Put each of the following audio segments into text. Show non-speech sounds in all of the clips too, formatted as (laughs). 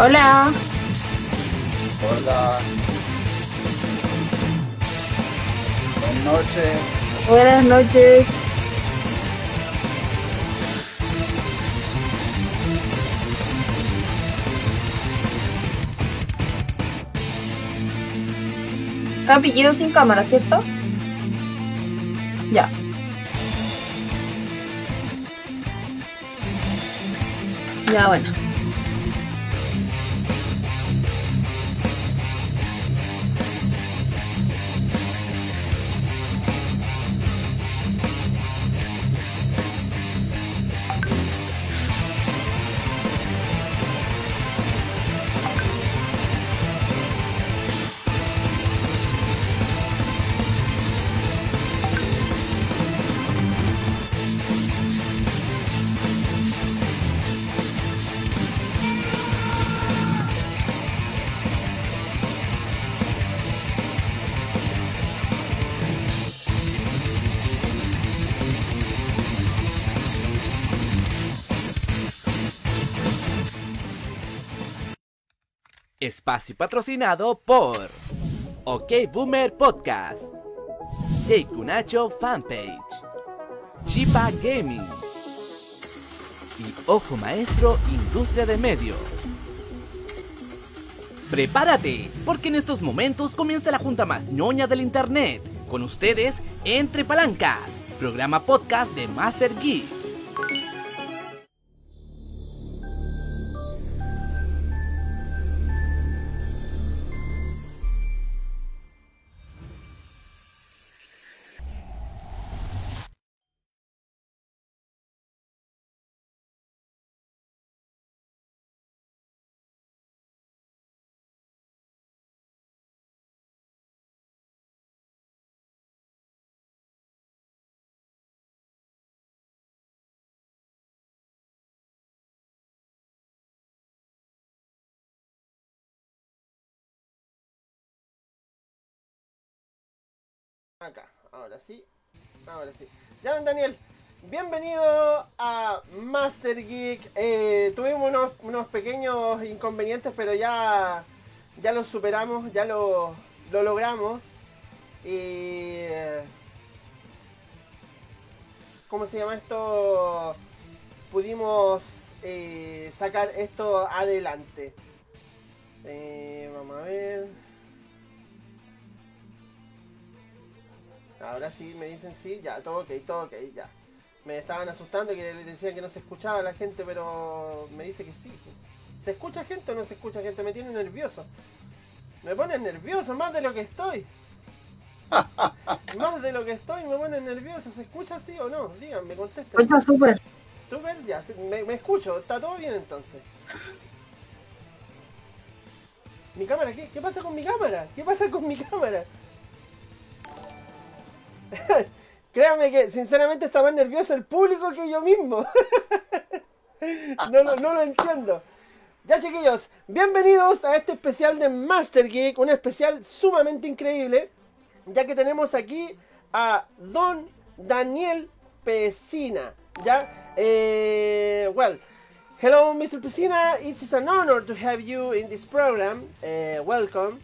Hola. Hola. Buenas noches. Buenas noches. Apellido sin cámara, ¿cierto? Ya. Ya, bueno. Espacio patrocinado por OK Boomer Podcast, Kunacho Fanpage, Chipa Gaming y Ojo Maestro Industria de Medios. Prepárate, porque en estos momentos comienza la junta más ñoña del internet. Con ustedes, Entre Palancas, programa podcast de Master Geek. Acá, ahora sí, ahora sí. Ya, Daniel, bienvenido a Master Geek. Eh, tuvimos unos, pequeños inconvenientes, pero ya, ya los superamos, ya lo, logramos. Y... ¿Cómo se llama esto? Pudimos eh, sacar esto adelante. Eh, vamos a ver. Ahora sí me dicen sí, ya, todo ok, todo ok, ya. Me estaban asustando que le decían que no se escuchaba la gente, pero me dice que sí. ¿Se escucha gente o no se escucha gente? Me tiene nervioso. Me pone nervioso, más de lo que estoy. más de lo que estoy, me pone nervioso. ¿Se escucha así o no? Díganme, contesten. Escucha súper. Súper, ya, me, me escucho. ¿Está todo bien entonces? ¿Mi cámara qué? ¿Qué pasa con mi cámara? ¿Qué pasa con mi cámara? (laughs) Créame que sinceramente está más nervioso el público que yo mismo. (laughs) no, lo entiendo. Ya chiquillos, bienvenidos a este especial de Master Geek, un especial sumamente increíble, ya que tenemos aquí a Don Daniel Pesina. ¿Ya? Eh, well, hello Mr. Pesina, it is an honor to have you in this program. Uh, welcome.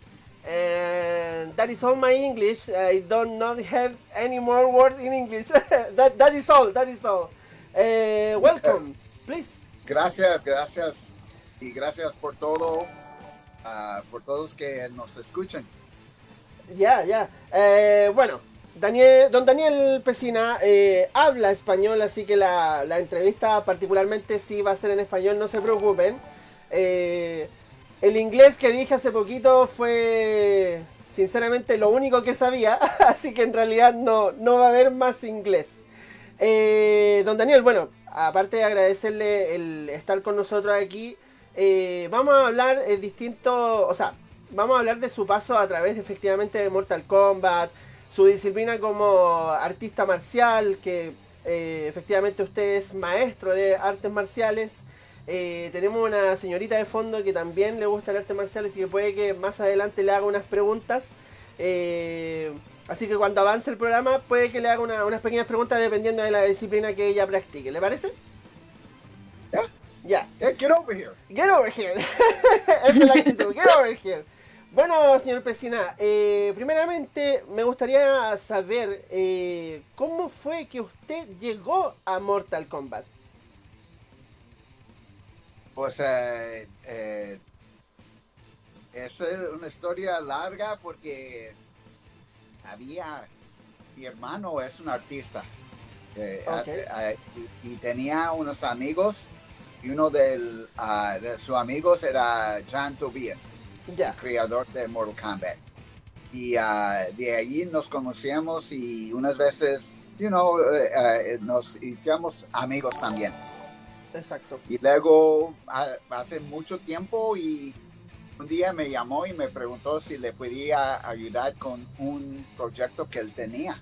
And that is all my English. I don't not have any more words in English. (laughs) that that is all. That is all. Uh, welcome, please. Gracias, gracias y gracias por todo, uh, por todos que nos escuchan. Ya, ya. Eh, bueno, Daniel, don Daniel Pesina eh, habla español, así que la, la, entrevista particularmente sí va a ser en español, no se preocupen. Eh, el inglés que dije hace poquito fue sinceramente lo único que sabía, (laughs) así que en realidad no, no va a haber más inglés. Eh, don Daniel, bueno, aparte de agradecerle el estar con nosotros aquí, eh, vamos a hablar de distinto, o sea, vamos a hablar de su paso a través efectivamente de Mortal Kombat, su disciplina como artista marcial, que eh, efectivamente usted es maestro de artes marciales. Eh, tenemos una señorita de fondo que también le gusta el arte marcial, así que puede que más adelante le haga unas preguntas. Eh, así que cuando avance el programa, puede que le haga unas pequeñas preguntas dependiendo de la disciplina que ella practique. ¿Le parece? Ya, Ya. Eh, get over here. Get over here. (laughs) Esa es la actitud. Get over here. Bueno, señor Pesina, eh, primeramente me gustaría saber cómo fue que usted llegó a Mortal Kombat. Pues eh, eh, es una historia larga porque había, mi hermano es un artista eh, hace- eh, y, y tenía unos amigos y uno del, ah, de sus amigos era John Tobias, Ya. creador de Mortal Kombat. Y ah, de allí nos conocíamos y unas veces, you know, eh, nos hicimos amigos también. Exacto. Y luego, a- hace mucho tiempo, y un día me llamó y me preguntó si le podía ayudar con un proyecto que él tenía.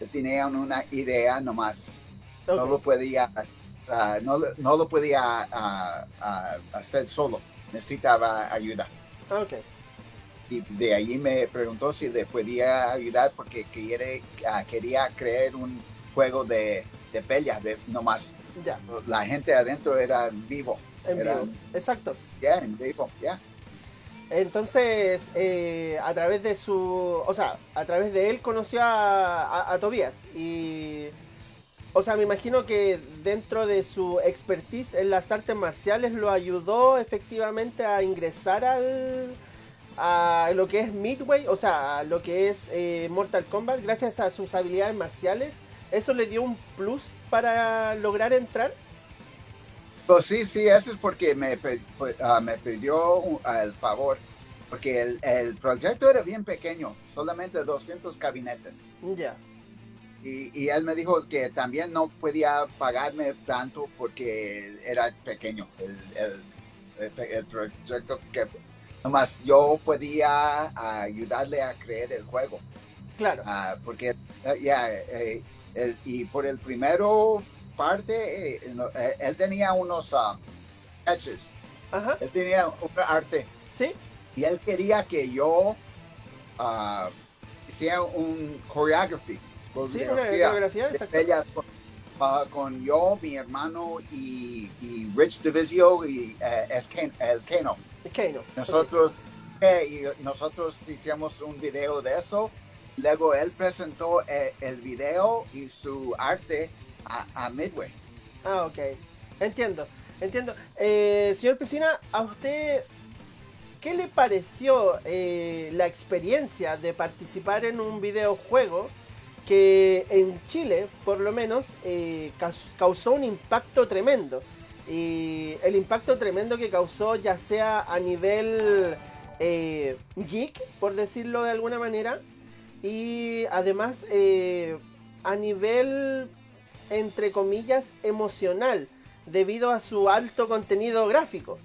Él tenía una idea nomás. No lo podía, ah, no, lo- no lo podía ah, ah, hacer solo. Necesitaba ayuda. Ok. Y de allí me preguntó si le podía ayudar porque quiere, quería crear un juego de, de peleas, de nomás. Ya. La gente adentro era vivo. En Era- vivo. Exacto. Ya, en vivo, ya. Entonces, eh, a través de su. O sea, a través de él conoció a, a, a Tobías. Y. O sea, me imagino que dentro de su expertise en las artes marciales lo ayudó efectivamente a ingresar al. a lo que es Midway, o sea, a lo que es eh, Mortal Kombat, gracias a sus habilidades marciales. ¿Eso le dio un plus para lograr entrar? Pues sí, sí, eso es porque me, ah, me pidió el favor, porque el, el proyecto era bien pequeño, solamente 200 gabinetes. Ya, Y, y él me dijo que también no podía pagarme tanto porque era pequeño el, el- el proyecto que nomás yo podía ayudarle a crear el juego. claro. Ah, porque eh, ya eh, el- y por el primero parte eh, no, eh, él tenía unos ah, sketches. Ajá, él tenía un arte. Sí, y él quería que yo ah, hiciera un choreography sí, una coreografía, de exacto. peleas con, ah, con yo mi hermano y, y Rich Divisio y eh, es Ken- el Keno. Nosotros, y nosotros hicimos un video de eso. Luego él presentó eh, el video y su arte a, Midway. Ah, ok. Entiendo, entiendo. Eh, señor Piscina, ¿a usted qué le pareció eh, la experiencia de participar en un videojuego que en Chile, por lo menos, eh, caus- causó un impacto tremendo? Y el impacto tremendo que causó ya sea a nivel geek, por decirlo de alguna manera, y además eh, a nivel entre comillas, emocional, debido a su alto contenido gráfico.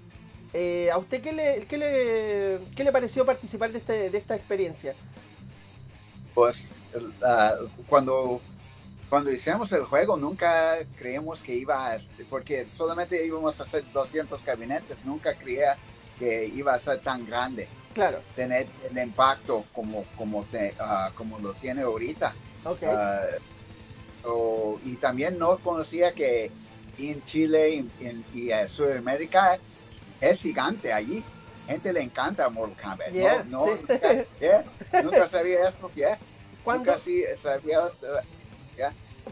Eh, ¿A usted qué le, qué, le, qué le pareció participar de, este, de esta experiencia? Pues ah, cuando, cuando hicimos el juego nunca creíamos que iba a, porque solamente íbamos a hacer 200 gabinetes, nunca creía que iba a ser tan grande, Claro, tener el impacto como, como, te- ah, como lo tiene ahorita. ok. Ah, o- y también no conocía que en Chile y, en- y, Sudamérica es gigante allí. Gente le encanta Mortal Kombat. Yeah, no, sí. nunca, yeah, nunca sabía eso. yeah. Cuando, Nunca sí sabía esto.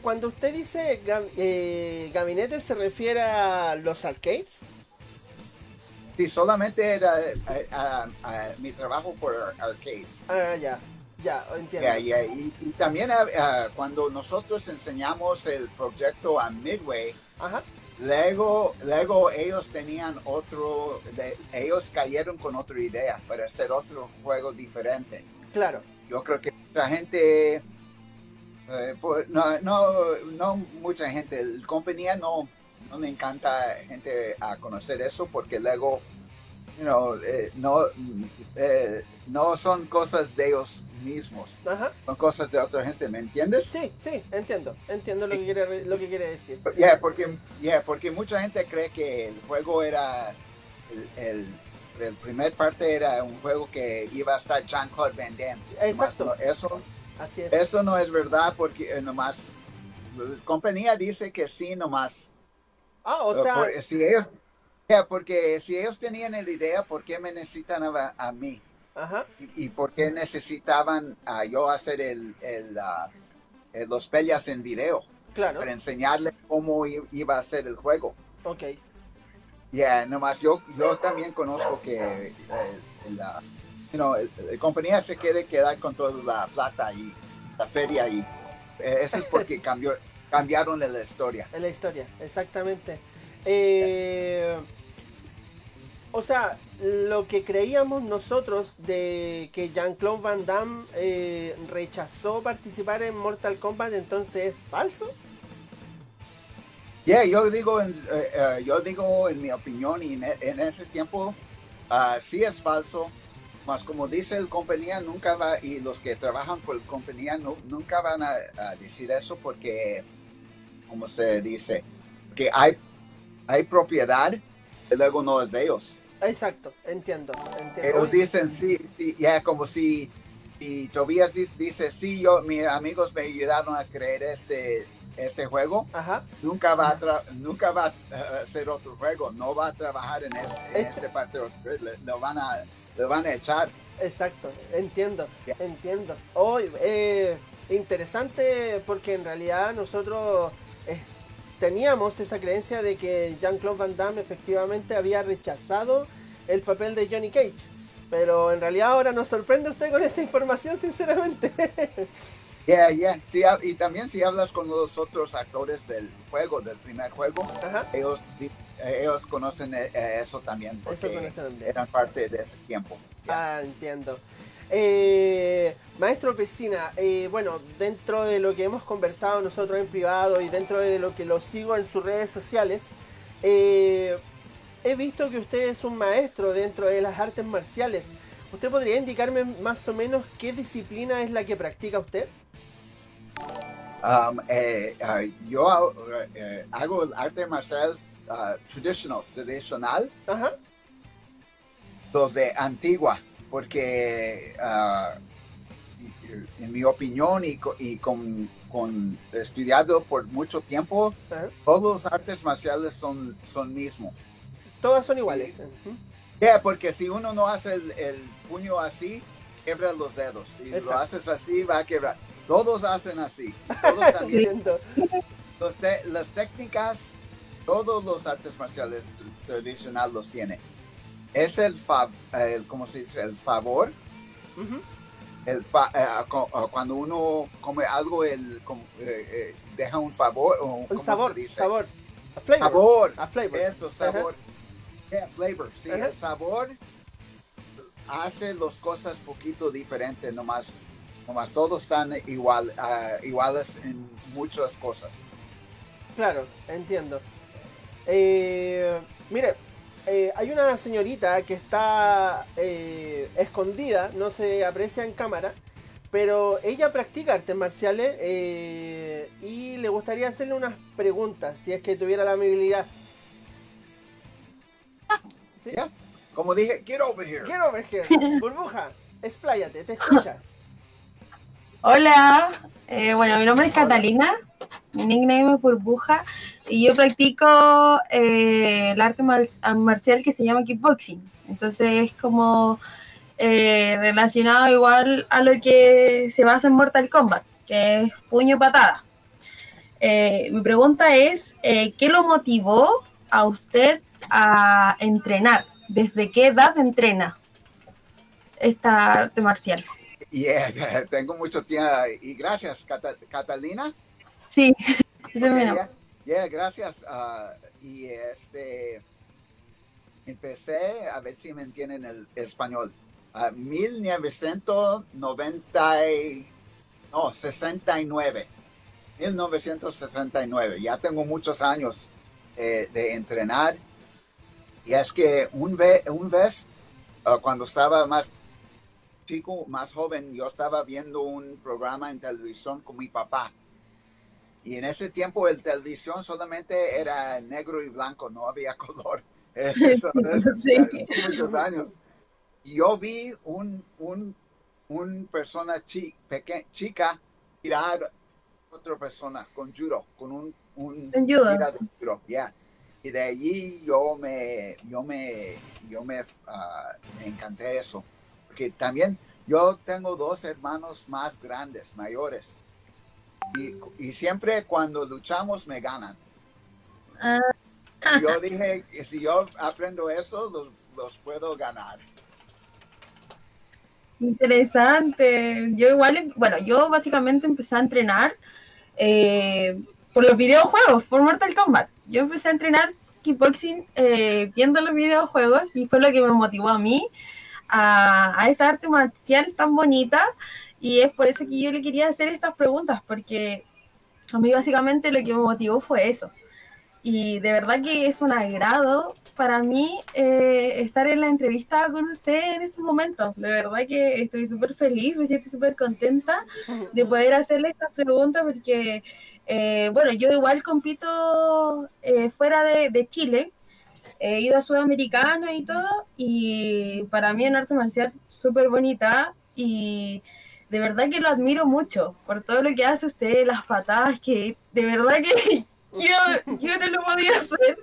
cuando usted dice eh, gabinete, ¿se refiere a los arcades? Sí, solamente era eh, mi trabajo por arcades. Ah, ya, ya, entiendo. Yeah, yeah. Y, y también ah, ah, cuando nosotros enseñamos el proyecto a Midway, Ajá, Luego, luego ellos tenían otro, de- ellos cayeron con otra idea para hacer otro juego diferente. claro, Yo creo que mucha gente, eh, pues, no, no, no mucha gente, la compañía no, no le encanta gente a conocer eso porque luego, you know, eh, no, eh, no son cosas de ellos mismos, ajá. son cosas de otra gente, ¿me entiendes? Sí, sí, entiendo, entiendo lo que quiere, lo que quiere decir. Yeah, porque, yeah, porque mucha gente cree que el juego era. El, el, el primer parte era un juego que iba a estar Jean-Claude Van Damme. Exacto. Nomás no- eso, Así es. eso no es verdad porque eh, nomás. La compañía dice que sí, nomás. Ah, o eh, sea, por- si ellos, Yeah, porque si ellos tenían la idea, ¿por qué me necesitan a, a mí? Ajá. ¿Y, y por qué necesitaban a yo hacer el, el, ah, eh, los peleas en video? Claro. Para enseñarles cómo iba a ser el juego. Ok. Yeah, nomás yo, yo también conozco que eh, la, you know, el- la compañía se quiere quedar con toda la plata ahí, la feria. Eh, eso es porque (laughs) cambió, cambiaron la historia. En la historia, exactamente. Eh, o sea, lo que creíamos nosotros de que Jean-Claude Van Damme eh, rechazó participar en Mortal Kombat, entonces es falso. Yeah, yo digo, en, eh, yo digo en mi opinión y en, e- en ese tiempo ah, sí es falso, mas como dice el compañía nunca va y los que trabajan por la compañía nu- nunca van a, a decir eso porque, como se dice, que hay hay propiedad y luego no es de ellos. Exacto, entiendo. entiendo. Ellos dicen sí, sí, ya como si y Tobias dice, sí, yo mis amigos me ayudaron a crear este este juego Ajá, nunca va a nunca va a eh, hacer otro juego, no va a trabajar en este, en este parte, le- lo van a lo van a echar. exacto, entiendo, entiendo. Hoy, eh, interesante porque en realidad nosotros eh, teníamos esa creencia de que Jean-Claude Van Damme efectivamente había rechazado el papel de Johnny Cage. Pero en realidad ahora nos sorprende usted con esta información, sinceramente. (laughs) Yeah, yeah. Sí, y también si hablas con los otros actores del juego, del primer juego, Ajá. ellos eh, ellos conocen eh, eh, eso también Eso porque conocen también. eran parte de ese tiempo. Yeah. Ah, entiendo. Eh, maestro Pesina, eh, bueno, dentro de lo que hemos conversado nosotros en privado y dentro de lo que lo sigo en sus redes sociales, eh, he visto que usted es un maestro dentro de las artes marciales. ¿Usted podría indicarme más o menos qué disciplina es la que practica usted? Um, eh, ah, yo hago, eh, hago arte marcial ah, traditional, tradicional, Ajá, los de antigua, porque ah, en mi opinión y, co- y con, con estudiado por mucho tiempo, todos los artes marciales son, son mismo. Todas son iguales. Ujú. Yeah, porque si uno no hace el, el puño así, quebra los dedos. Si lo haces así, va a quebrar. Todos hacen así. (laughs) Todos también. Entiendo. Los te- las técnicas, todos los artes marciales tr- tradicionales los tienen. Es el, fa- el ¿cómo se dice? El favor. El fa- eh, cuando uno come algo, el, como, eh, eh, deja un favor. O, Un ¿cómo se sabor, sabor. A flavor. Sabor. A flavor. Eso, sabor. Yeah, flavor. Sí, el sabor hace las cosas poquito diferentes, nomás, nomás todos están igual, ah, iguales en muchas cosas. Claro, entiendo. Eh, mire, eh, hay una señorita que está eh, escondida, no se aprecia en cámara, pero ella practica artes marciales eh, y le gustaría hacerle unas preguntas, si es que tuviera la amabilidad. ¿Sí? Yeah. Como dije, get over here. Quiero ver, (laughs) burbuja, expláyate, te escucha. Hola, eh, bueno, mi nombre es Catalina, mi nickname es Burbuja y yo practico eh, el arte mar- marcial que se llama kickboxing. Entonces es como eh, relacionado igual a lo que se basa en Mortal Kombat, que es puño patada. Eh, mi pregunta es, ¿qué lo motivó a usted a entrenar? ¿Desde qué edad entrena esta arte marcial? (laughs) Tengo mucho tiempo. Y gracias, Cata- Catalina. Sí, nombre. yeah, yeah, gracias. ah, y este, empecé, a ver si me entienden el español. Ah, 1990, y- no, 69. 1969. Ya tengo muchos años eh, de entrenar. Y es que un, ve, un vez, ah, cuando estaba más chico, más joven, yo estaba viendo un programa en televisión con mi papá. Y en ese tiempo el televisión solamente era negro y blanco, no había (laughs) color. (laughs) Eso, (laughs) Sí. muchos años. Yo vi un, un, un persona chi, peque- chica tirar a otra persona con judo, con un, un judo. tira de judo, yeah. y de allí yo me, yo me, yo me, ah, me encanté eso. Porque también yo tengo dos hermanos más grandes, mayores. Y, y siempre cuando luchamos me ganan. Ah. Yo dije, si yo aprendo eso, los, los puedo ganar. Interesante. Yo igual, bueno, yo básicamente empecé a entrenar eh, por los videojuegos, por Mortal Kombat. Yo empecé a entrenar kickboxing eh, viendo los videojuegos y fue lo que me motivó a mí a, a esta arte marcial tan bonita y es por eso que yo le quería hacer estas preguntas porque a mí básicamente lo que me motivó fue eso. Y de verdad que es un agrado para mí eh, estar en la entrevista con usted en estos momentos. De verdad que estoy súper feliz, me siento súper contenta de poder hacerle estas preguntas porque, eh, bueno, yo igual compito eh, fuera de, de Chile. He ido a Sudamericana y todo, y para mí en arte marcial súper bonita y de verdad que lo admiro mucho por todo lo que hace usted, las patadas que de verdad que (laughs) yo, yo no lo podía hacer,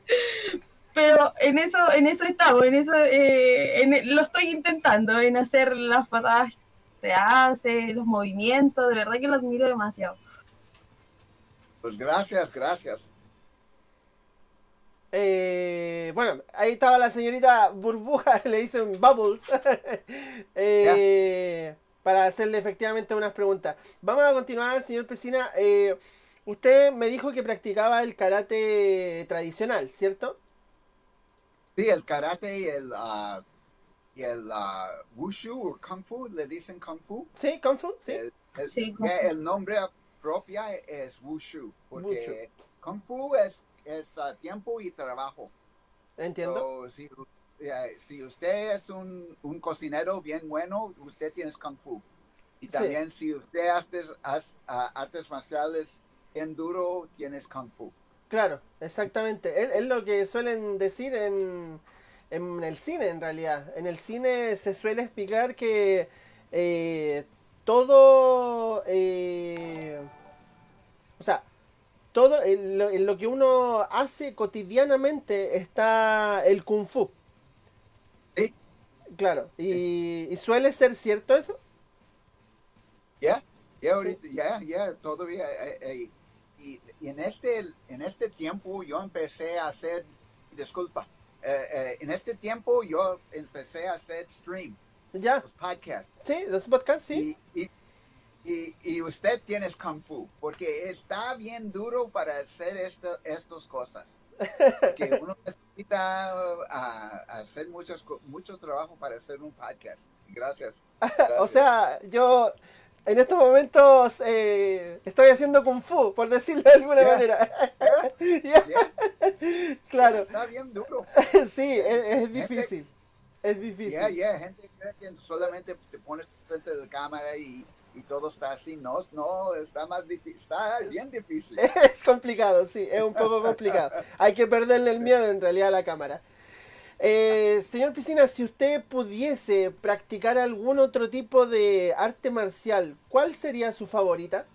pero en eso, en eso estamos, en eso eh, en- lo estoy intentando, en hacer las patadas que se hace, los movimientos, de verdad que lo admiro demasiado. Pues gracias, gracias. Eh, bueno, ahí estaba la señorita Burbuja, (laughs) le dicen Bubbles, (laughs) eh, para hacerle efectivamente unas preguntas. Vamos a continuar, señor Pesina. Eh, usted me dijo que practicaba el karate tradicional, ¿cierto? Sí, el karate y el, ah, y el ah, wushu o kung fu, le dicen kung fu. ¿Sí? ¿Kung Fu? ¿Sí? El, el- Sí, que el nombre propio es wushu, porque kung fu es, es ah, tiempo y trabajo. Entiendo. So, si, eh, si usted es un, un cocinero bien bueno, usted tiene kung fu. Y Sí. también si usted hace ah, artes marciales en duro, tienes kung fu. Claro, exactamente. Es, es lo que suelen decir en, en el cine, en realidad. En el cine se suele explicar que eh, todo, eh, o sea, todo en lo, en lo que uno hace cotidianamente está el kung fu. Claro, y, y suele ser cierto eso. Ya, ya ahorita, ya, ya, todavía. eh, eh, y, y en este, en este tiempo yo empecé a hacer, disculpa, eh, eh, en este tiempo yo empecé a hacer stream, Ya, los podcasts. sí, los podcasts, sí. Y, y, y, y usted tiene kung fu, porque está bien duro para hacer esto, estas cosas. Que uno necesita ah, hacer muchos, mucho trabajo para hacer un podcast. Gracias. (laughs) O Gracias. sea, yo en estos momentos eh, estoy haciendo kung fu, por decirlo de alguna Ya. manera. Ya, (laughs) Ya, Claro, Está bien duro. (laughs) sí, es, es difícil. Es difícil. Ya, ya, gente cree que solamente te pones frente de la cámara y, y todo está así. No, no, está más difícil, está bien difícil. (laughs) Es complicado, sí, es un poco complicado. Hay que perderle el miedo en realidad a la cámara. Eh, señor Piscina, si usted pudiese practicar algún otro tipo de arte marcial, ¿cuál sería su favorita?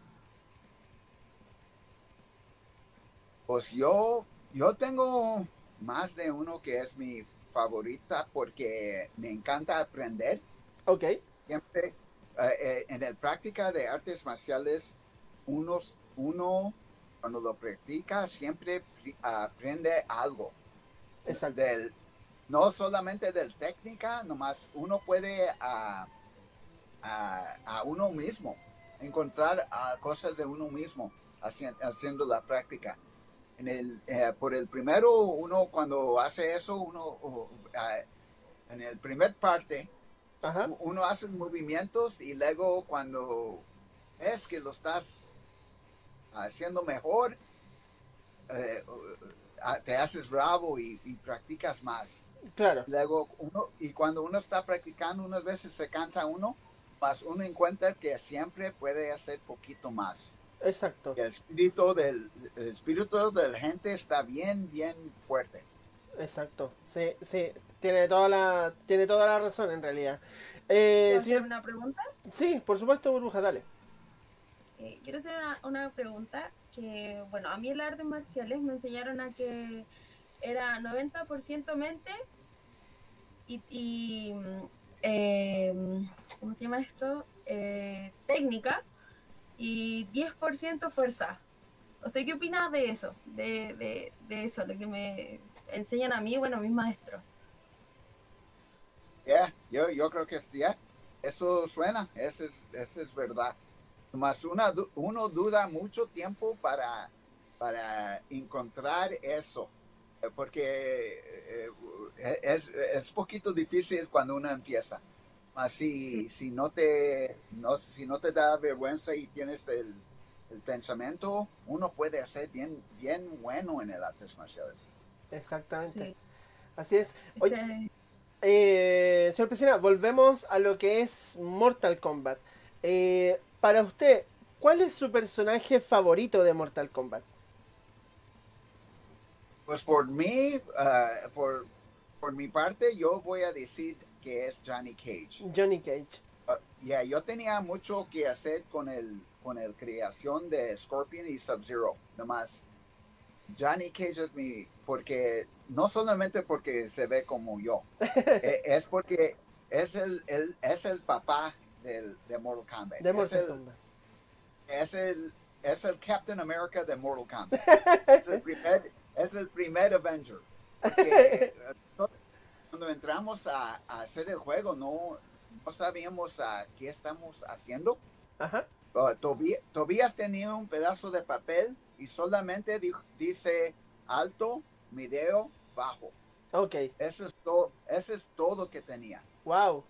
Pues yo, yo tengo más de uno que es mi favorita porque me encanta aprender. Ok, Siempre eh, eh, en la práctica de artes marciales, unos, uno cuando lo practica siempre aprende algo. exacto. del, no solamente del técnica, nomás uno puede a, a, a uno mismo encontrar ah, cosas de uno mismo haci- haciendo la práctica. En el, eh, por el primero, uno cuando hace eso, uno en el primer parte, Ajá, uno hace movimientos y luego cuando es que lo estás haciendo mejor, eh, te haces bravo y, y practicas más. claro. Luego uno, y cuando uno está practicando, unas veces se cansa uno, más uno encuentra que siempre puede hacer poquito más. Exacto. El espíritu del, el espíritu de la gente está bien, bien fuerte. Exacto, sí, sí, tiene toda la, tiene toda la razón en realidad. Eh, ¿Puedo hacer una pregunta? sí, por supuesto, burbuja, dale. Eh, quiero hacer una, una pregunta que, bueno, a mí en las artes marciales me enseñaron a que era 90% mente y, y eh, ¿cómo se llama esto? Eh, técnica y 10% fuerza. ¿Usted qué opina de eso? De, de, de eso, lo que me enseñan a mí, bueno, mis maestros. Yeah, yo, yo creo que yeah, eso suena, eso es, eso es verdad. Más una, du- uno duda mucho tiempo para, para encontrar eso, eh, porque eh, eh, es, es poquito difícil cuando uno empieza. Mas si, si, no te, no, si no te da vergüenza y tienes el, el pensamiento, uno puede hacer bien, bien bueno en el artes marciales. Exactamente. Sí. Así es. Oye, Este, eh, señor Pesina, volvemos a lo que es Mortal Kombat. Eh, para usted, ¿cuál es su personaje favorito de Mortal Kombat? Pues por mí, ah, por, por mi parte, yo voy a decir que es Johnny Cage. Johnny Cage. Uh, yeah, yo tenía mucho que hacer con el con el creación de Scorpion y Sub-Zero. Nomás Johnny Cage es mi porque no solamente porque se ve como yo, (laughs) eh, es porque es el, el- es el papá del, de Mortal Kombat. De es, Mortal el, Kombat. es el es el Captain America de Mortal Kombat. (laughs) es el primer es el primer Avenger. Porque, (laughs) eh, cuando entramos a, a hacer el juego no no sabíamos a qué estamos haciendo. Ajá. Uh, Tobi- Tobías tenía un pedazo de papel y solamente di- dice alto, medio, bajo. Ok. Eso es, todo eso es todo que tenía. Wow.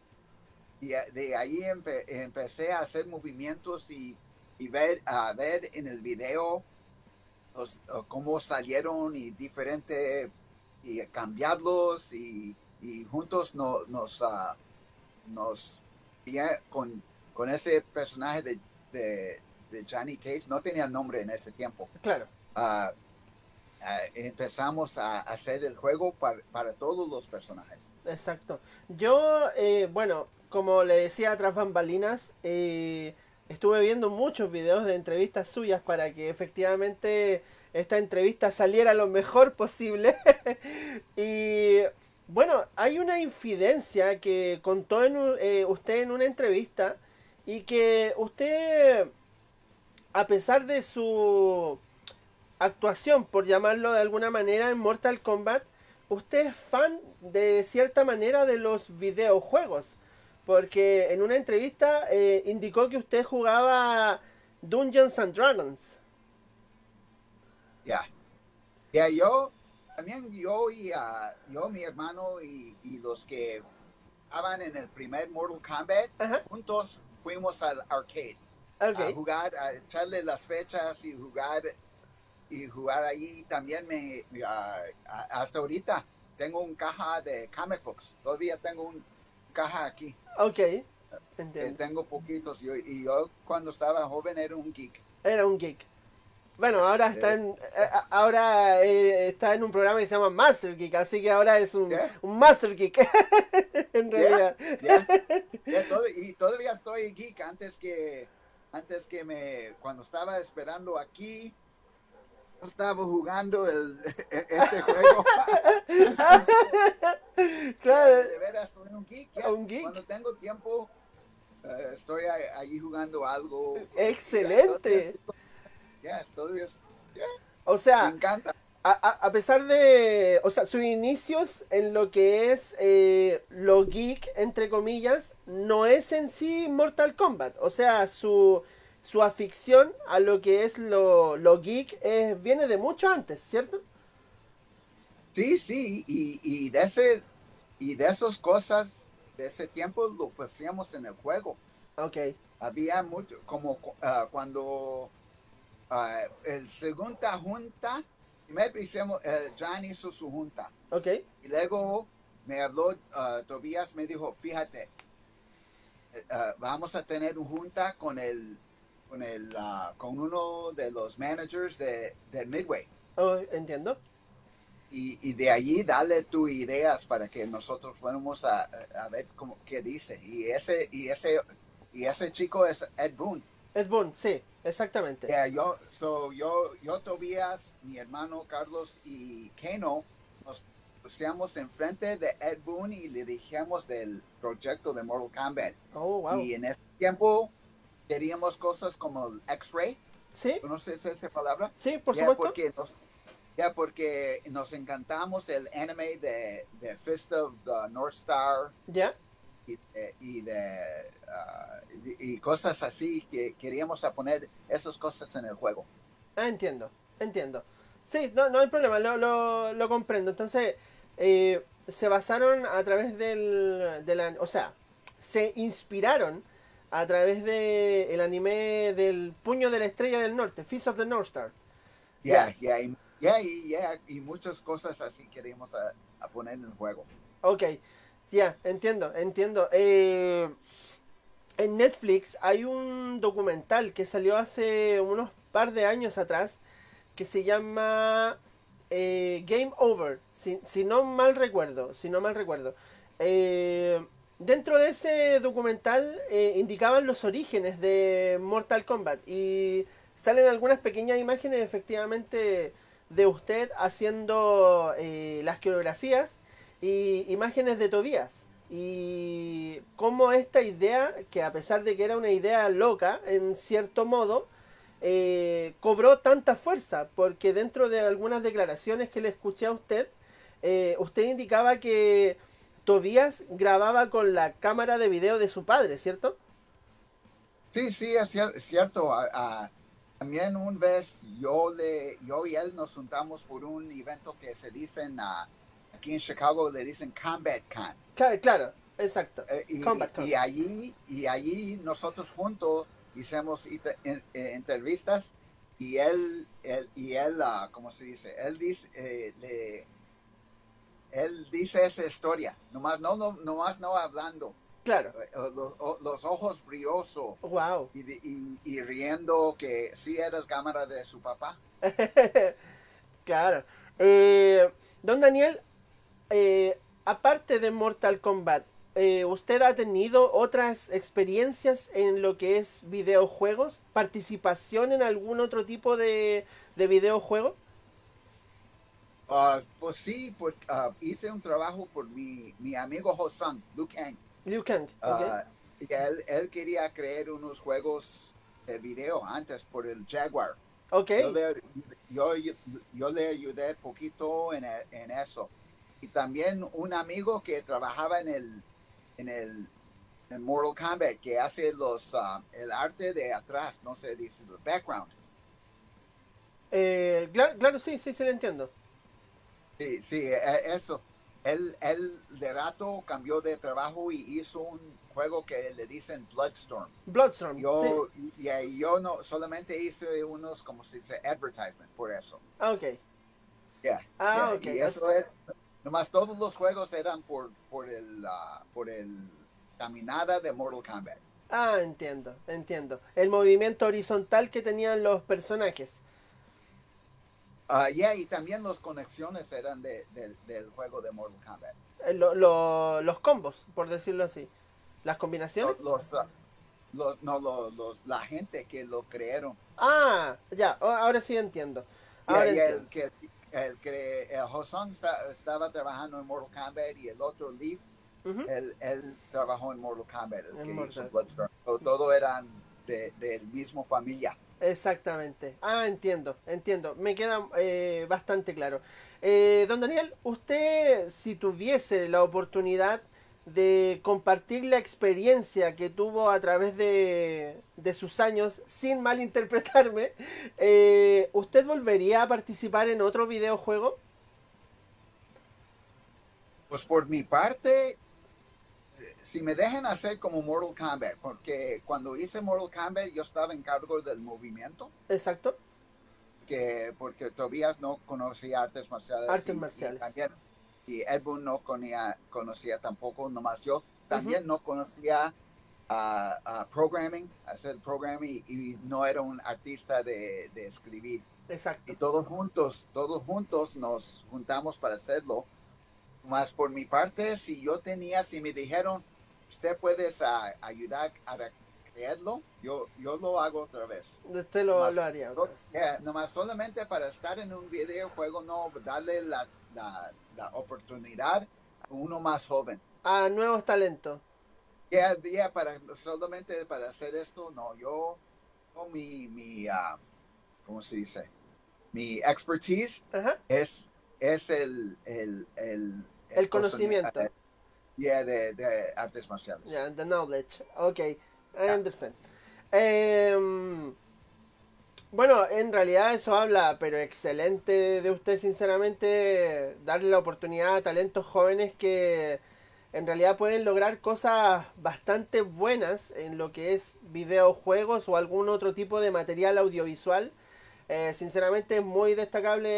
Y de ahí empe- empecé a hacer movimientos y, y ver, a ver en el video los- uh, cómo salieron y diferente y cambiarlos y, y juntos no- nos ah, nos con, con ese personaje de, de, de Johnny Cage no tenía nombre en ese tiempo Claro. Ah, ah, empezamos a hacer el juego para, para todos los personajes Exacto. Yo, eh, bueno, como le decía tras bambalinas, eh, estuve viendo muchos videos de entrevistas suyas para que efectivamente esta entrevista saliera lo mejor posible. (laughs) y bueno, hay una infidencia que contó en eh, usted en una entrevista y que usted, a pesar de su actuación, por llamarlo de alguna manera, en Mortal Kombat, usted es fan de cierta manera de los videojuegos. Porque en una entrevista eh, indicó que usted jugaba Dungeons and Dragons. Ya. Ya, yo, también yo y ah, yo, mi hermano y, y los que estaban en el primer Mortal Kombat, Ajá. juntos fuimos al arcade Ok. a jugar, a echarle las fechas y jugar y jugar ahí. También me, a- hasta ahorita tengo un caja de comic books. Todavía tengo un caja aquí. Ok. Eh, Entiendo. tengo poquitos. Yo, y yo cuando estaba joven era un geek. Era un geek. Bueno, ahora está Eh. en, eh, ahora eh, está en un programa que se llama Master Geek, así que ahora es un, Master Geek. (laughs) en realidad. (laughs) Todo- y todavía estoy geek antes que antes que me cuando estaba esperando aquí yo estaba jugando el, (laughs) este juego (laughs) Claro. de veras soy un geek, ya. Un geek. cuando tengo tiempo eh, estoy ahí jugando algo Excelente. ya todavía es- O me sea, encanta a, a- a pesar de, o sea, sus inicios en lo que es eh, lo geek, entre comillas, no es en sí Mortal Kombat. O sea, su, su afición a lo que es lo, lo geek es, viene de mucho antes, ¿cierto? sí sí y, y de ese y de esas cosas de ese tiempo lo hacíamos en el juego Ok, había mucho, como ah, cuando ah, el segunda junta, primero hicimos, eh, John hizo su junta ok, y luego me habló, ah, Tobías me dijo, fíjate, eh, ah, vamos a tener una junta con el, con el, ah, con uno de los managers de, de Midway oh, entiendo. y, y de allí dale tus ideas para que nosotros podamos a, a ver cómo, qué dice y ese, y ese, y ese chico es Ed Boone. Ed Boon, sí, exactamente. Yeah, yo, so, yo, yo, Tobías, mi hermano Carlos y Keno nos pusimos enfrente de Ed Boon y le dijimos del proyecto de Mortal Kombat. Oh, wow. Y en ese tiempo queríamos cosas como el X-Ray. ¿Sí? ¿Conoces esa palabra? Sí, por Ya, supuesto. porque nos, ya porque nos encantamos el anime de, de Fist of the North Star ¿Ya? Y de, y, de, ah, y- cosas así que queríamos a poner esas cosas en el juego. Ah, entiendo, entiendo. Sí, no, no hay problema, lo, lo, lo comprendo. Entonces, eh, se basaron a través del, de la... O sea, se inspiraron a través del el anime del Puño de la Estrella del Norte, Fist of the North Star. Ya, ya, y, ya, y, ya, y muchas cosas así queríamos a, a poner en el juego. Ok, ya, entiendo, entiendo. Eh, en Netflix hay un documental que salió hace unos par de años atrás que se llama eh, Game Over, si, no mal recuerdo, si no mal recuerdo. Eh, dentro de ese documental eh, indicaban los orígenes de Mortal Kombat y salen algunas pequeñas imágenes efectivamente de usted haciendo las coreografías y imágenes de Tobías. Y cómo esta idea, que a pesar de que era una idea loca, en cierto modo, eh, cobró tanta fuerza, porque dentro de algunas declaraciones que le escuché a usted, eh, usted indicaba que Tobías grababa con la cámara de video de su padre, ¿cierto? Sí, sí, es cier- cierto. a- también una vez yo, le, yo y él nos juntamos por un evento que se dicen, ah, aquí en Chicago le dicen Combat Con. Cla- Claro, exacto. Eh, y, Combat Con. y allí y allí nosotros juntos hicimos eh, entrevistas y él, él y él ah, cómo se dice él dice eh, le- él dice esa historia nomás no, no nomás no hablando Claro. los, los ojos brillosos Wow. y, de- y- y riendo que sí era el cámara de su papá (laughs) claro. Eh, don Daniel, eh, aparte de Mortal Kombat, eh, ¿usted ha tenido otras experiencias en lo que es videojuegos? ¿Participación en algún otro tipo de, de videojuego? Ah, pues sí pues, ah, hice un trabajo por mi, mi amigo Hosan Liu Kang Liu Kang. Ah, y él, él quería crear unos juegos de video antes por el Jaguar. ok, Yo, le, yo, yo le ayudé poquito en, en eso. Y también un amigo que trabajaba en el, en el en Mortal Kombat, que hace los ah, el arte de atrás, no sé, dice, el background. Eh, claro, claro, sí, sí, sí, lo entiendo. Sí, sí, e- eso. Él, él de rato cambió de trabajo y hizo un juego que le dicen Bloodstorm. Bloodstorm, sí. Yo, y ahí yo no solamente hice unos, como se dice, advertisement por eso. Ah, ok. Yeah, Ah, yeah, ok. Y eso es, nomás todos los juegos eran por, por el, ah, por el caminada de Mortal Kombat. Ah, entiendo, entiendo. El movimiento horizontal que tenían los personajes. Ah, yeah, y también las conexiones eran de, del- del juego de Mortal Kombat. Eh, lo- lo- los combos, por decirlo así. Las combinaciones. Los, los, ah, los- no, los, los- la gente que lo crearon. Ah, ya, ahora sí entiendo. Ahora entiendo. que, el que el Hosong está- estaba trabajando en Mortal Kombat y el otro Leaf, Ujú. él, él trabajó en Mortal Kombat, el En que Mortal. hizo Bloodstorm. So, todo eran de, del mismo familia. Exactamente. Ah, entiendo, entiendo. Me queda eh, bastante claro. Eh, don Daniel, usted, si tuviese la oportunidad de compartir la experiencia que tuvo a través de, de sus años, sin malinterpretarme, (laughs) eh, ¿usted volvería a participar en otro videojuego? Pues por mi parte, eh, si me dejan hacer como Mortal Kombat, porque cuando hice Mortal Kombat yo estaba en cargo del movimiento, Exacto. que porque Tobias no conocía artes marciales. Artes y- y marciales. también, y Edwin no conocía, conocía tampoco, nomás yo también no conocía ah, ah, programming, hacer programming y, y no era un artista de, de escribir. Exacto. Y todos juntos, todos juntos nos juntamos para hacerlo. Más por mi parte, si yo tenía, si me dijeron, usted puede ah, ayudar a crearlo, yo, yo lo hago otra vez. Usted lo, Nomás- lo haría. so- yeah, nomás solamente para estar en un videojuego, no darle la, la, la oportunidad a uno más joven. A nuevos talentos. Ya, ya, para, solamente para hacer esto, no, yo, mi, mi ah, ¿cómo se dice? Mi expertise es, es el, el, el, El conocimiento. eh, yeah, de, de artes marciales. Yeah, the knowledge. Okay, I Yeah. understand. Em, bueno, en realidad eso habla, pero excelente de usted, sinceramente, darle la oportunidad a talentos jóvenes que en realidad pueden lograr cosas bastante buenas en lo que es videojuegos o algún otro tipo de material audiovisual. Eh, sinceramente es muy destacable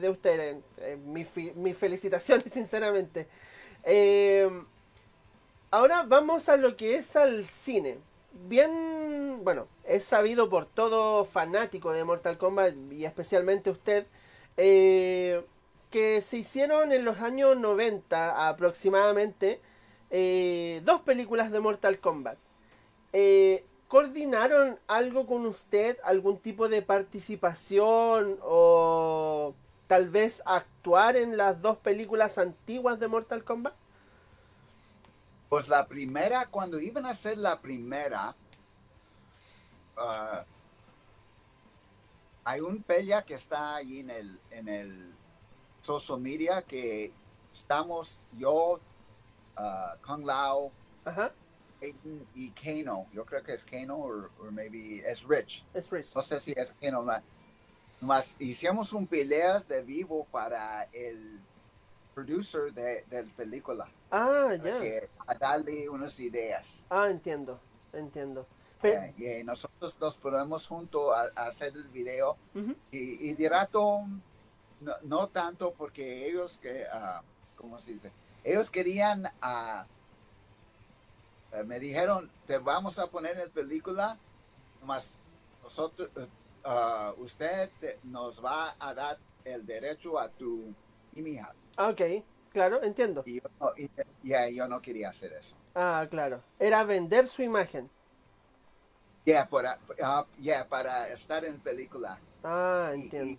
de usted. (laughs) Eh, mis felicitaciones, sinceramente. Em, Ahora vamos a lo que es al cine. Bien, bueno, es sabido por todo fanático de Mortal Kombat y especialmente usted eh, que se hicieron en los años 90 aproximadamente eh, dos películas de Mortal Kombat. Eh, ¿Coordinaron algo con usted? ¿Algún tipo de participación o tal vez actuar en las dos películas antiguas de Mortal Kombat? Pues la primera, cuando iban a hacer la primera, ah, hay un pella que está ahí en el, en el social media que estamos yo, ah, Kung Lao, Ajá, Peyton y Kano. Yo creo que es Kano o maybe es Rich. es Rich. No sé si es Kano. Más hicimos un peleas de vivo para el producer de, de la película. Ah, ya. a darle unas ideas. Ah, entiendo, entiendo. Pe- Eh, y nosotros nos ponemos juntos a, a hacer el video y, y de rato no, no tanto porque ellos que ah, ¿cómo se dice? ellos querían eh, me dijeron te vamos a poner en película más nosotros eh, ah, usted te- nos va a dar el derecho a tu hijas Ah, ok, claro, entiendo. y yo no, y- ya, yo no quería hacer eso Ah, claro. Era vender su imagen. ya para ah, yeah, para estar en película Ah, Y- entiendo. y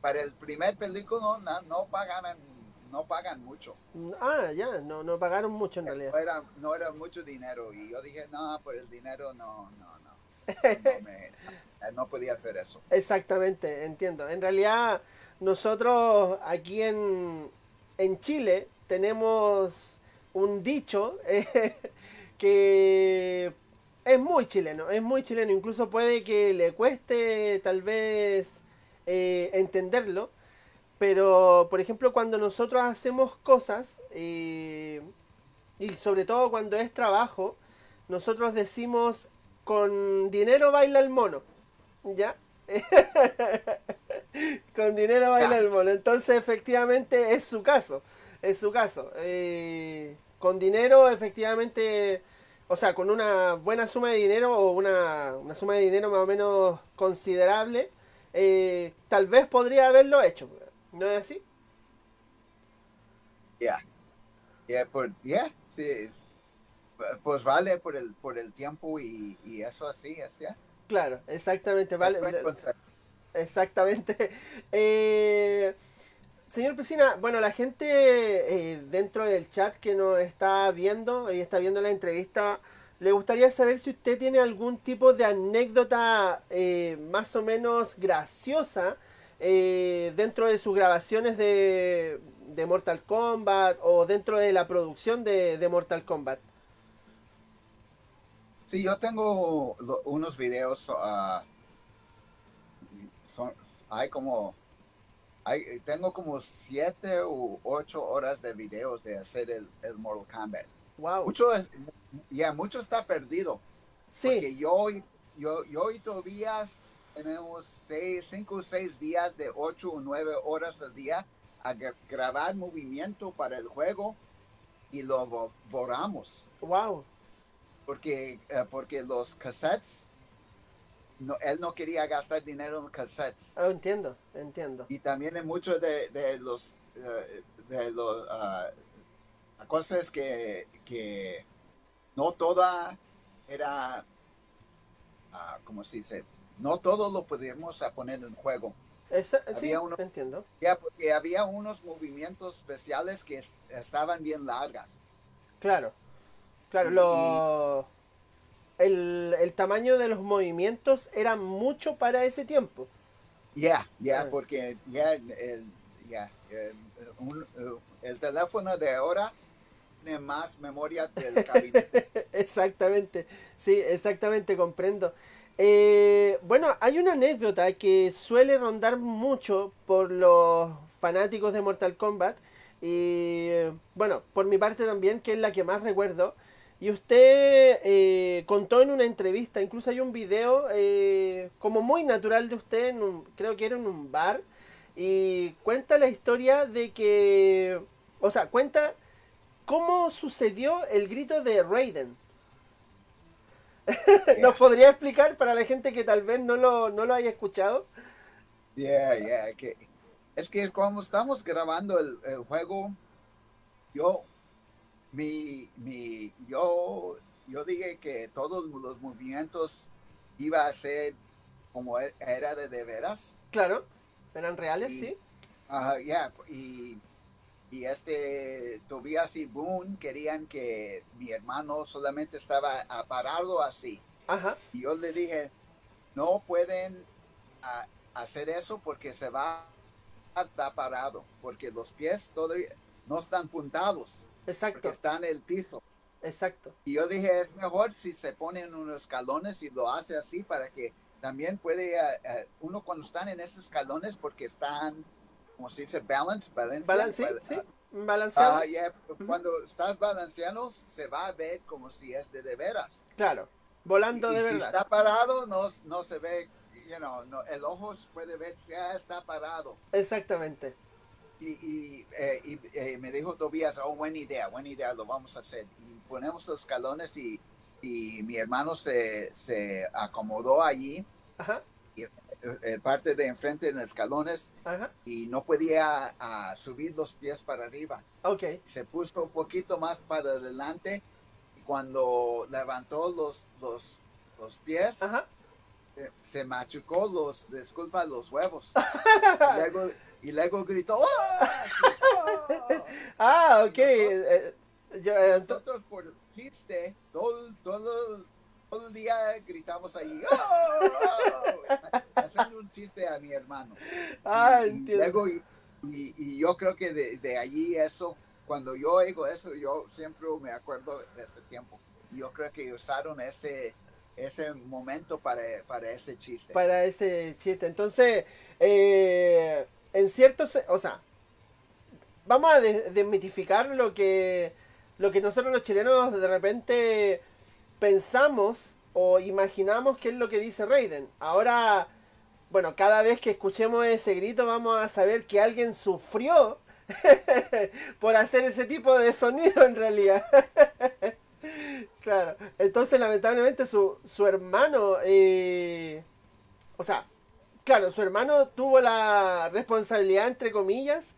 para el primer película no, no pagan no pagan mucho. Ah, ya, no, no pagaron mucho en No realidad. era, no era mucho dinero y yo dije, no, por el dinero no, no, no. No, (laughs) me- no podía hacer eso. Exactamente, entiendo. En realidad, nosotros aquí en, en Chile tenemos un dicho (laughs) que es muy chileno, es muy chileno. Incluso puede que le cueste tal vez eh, entenderlo. Pero, por ejemplo, cuando nosotros hacemos cosas, eh, y sobre todo cuando es trabajo, nosotros decimos, con dinero baila el mono. ¿Ya? (laughs) con dinero baila el mono. Entonces, efectivamente, es su caso. Es su caso. Eh, con dinero, efectivamente, o sea, con una buena suma de dinero o una, una suma de dinero más o menos considerable, eh, tal vez podría haberlo hecho. ¿No es así? Ya. Ya, por, ya, sí. Pues vale por el, por el tiempo y, y eso así, así. Claro, exactamente. Vale. Exactamente. (laughs) Eh, señor Pesina, bueno, la gente eh, dentro del chat que nos está viendo y está viendo la entrevista, le gustaría saber si usted tiene algún tipo de anécdota eh, más o menos graciosa dentro de sus grabaciones de, de Mortal Kombat o dentro de la producción de, de Mortal Kombat. Sí, yo tengo unos videos. son, hay como. Hay, tengo como siete u ocho horas de videos de hacer el, el Mortal Kombat. Wow. Mucho, ya, mucho está perdido. Sí, Porque yo, yo, yo y Tobías tenemos seis, cinco o seis días de ocho o nueve horas al día a gra- grabar movimiento para el juego y lo borramos. wow. Porque, eh, porque los cassettes, no, él no quería gastar dinero en cassettes. Ah, entiendo, entiendo. Y también en muchos de, de los, eh, de los, ah, la cosa es que, que no toda era, ah, ¿cómo se dice? No todo lo podíamos poner en juego. Esa- sí, Había uno- entiendo. Ya, porque había unos movimientos especiales que es- estaban bien largas. Claro. Claro, lo... El, el tamaño de los movimientos era mucho para ese tiempo. Ya, ya, Ah. porque ya el, ya, el, teléfono de ahora tiene más memoria del (laughs) gabinete. Exactamente, sí, exactamente, comprendo. Eh, bueno, hay una anécdota que suele rondar mucho por los fanáticos de Mortal Kombat y bueno, por mi parte también, que es la que más recuerdo. Y usted eh, contó en una entrevista, incluso hay un video eh, como muy natural de usted, en un- creo que era en un bar, y cuenta la historia de que, o sea, cuenta cómo sucedió el grito de Raiden. (laughs) ¿Nos podría explicar para la gente que tal vez no lo, no lo haya escuchado? Yeah, yeah, que es que como estamos grabando el, el juego, yo, mi, mi, yo, yo dije que todos los movimientos iba a ser como e- era de de veras. Claro, eran reales, Y- sí. Ajá, ya, y, y este Tobias y Boone querían que mi hermano solamente estaba ah, parado así. Ajá, Y yo le dije, no pueden hacer eso porque se va a estar parado, porque los pies todavía no están puntados, porque exacto, están en el piso. exacto. Y yo dije, es mejor si se ponen unos escalones y lo hace así para que también puede, ah, ah, uno cuando están en esos escalones, porque están, como se dice, balance, balance, Balan- sí, bal- sí, ah, balanceado. ah, yeah, Cuando estás balanceando, se va a ver como si es de de veras. Claro, volando Y de si verdad. está parado, no, no se ve, you know, no, el ojo puede ver que ya está parado. Exactamente. Y, y, eh, y, eh, me dijo Tobías, oh, buena idea, buena idea, lo vamos a hacer. Y ponemos los escalones y, y mi hermano se, se acomodó allí, Ajá, y, eh, parte de enfrente en escalones, ajá, y no podía ah, subir los pies para arriba. ok. Se puso un poquito más para adelante y cuando levantó los, los, los pies, Ajá. se machucó los, disculpa, los huevos. (laughs) luego, y luego gritó, "¡Ah!". (laughs) ¡Ah! Ok. eh, yo, eh, Nosotros por chiste, todo, todo, todo el día gritamos ahí, (laughs) ¡Ah! haciendo un chiste a mi hermano. ah, y, y entiendo. luego, y, y- y yo creo que de, de allí eso, cuando yo oigo eso, yo siempre me acuerdo de ese tiempo. Y Yo creo que usaron ese, ese momento para, para ese chiste. para ese chiste. Entonces, eh, en cierto, o sea, vamos a de- desmitificar lo que lo que nosotros los chilenos de repente pensamos o imaginamos que es lo que dice Raiden. Ahora, bueno, cada vez que escuchemos ese grito vamos a saber que alguien sufrió (laughs) por hacer ese tipo de sonido en realidad. (laughs) claro, entonces lamentablemente su, su hermano, eh, o sea, claro, su hermano tuvo la responsabilidad, entre comillas,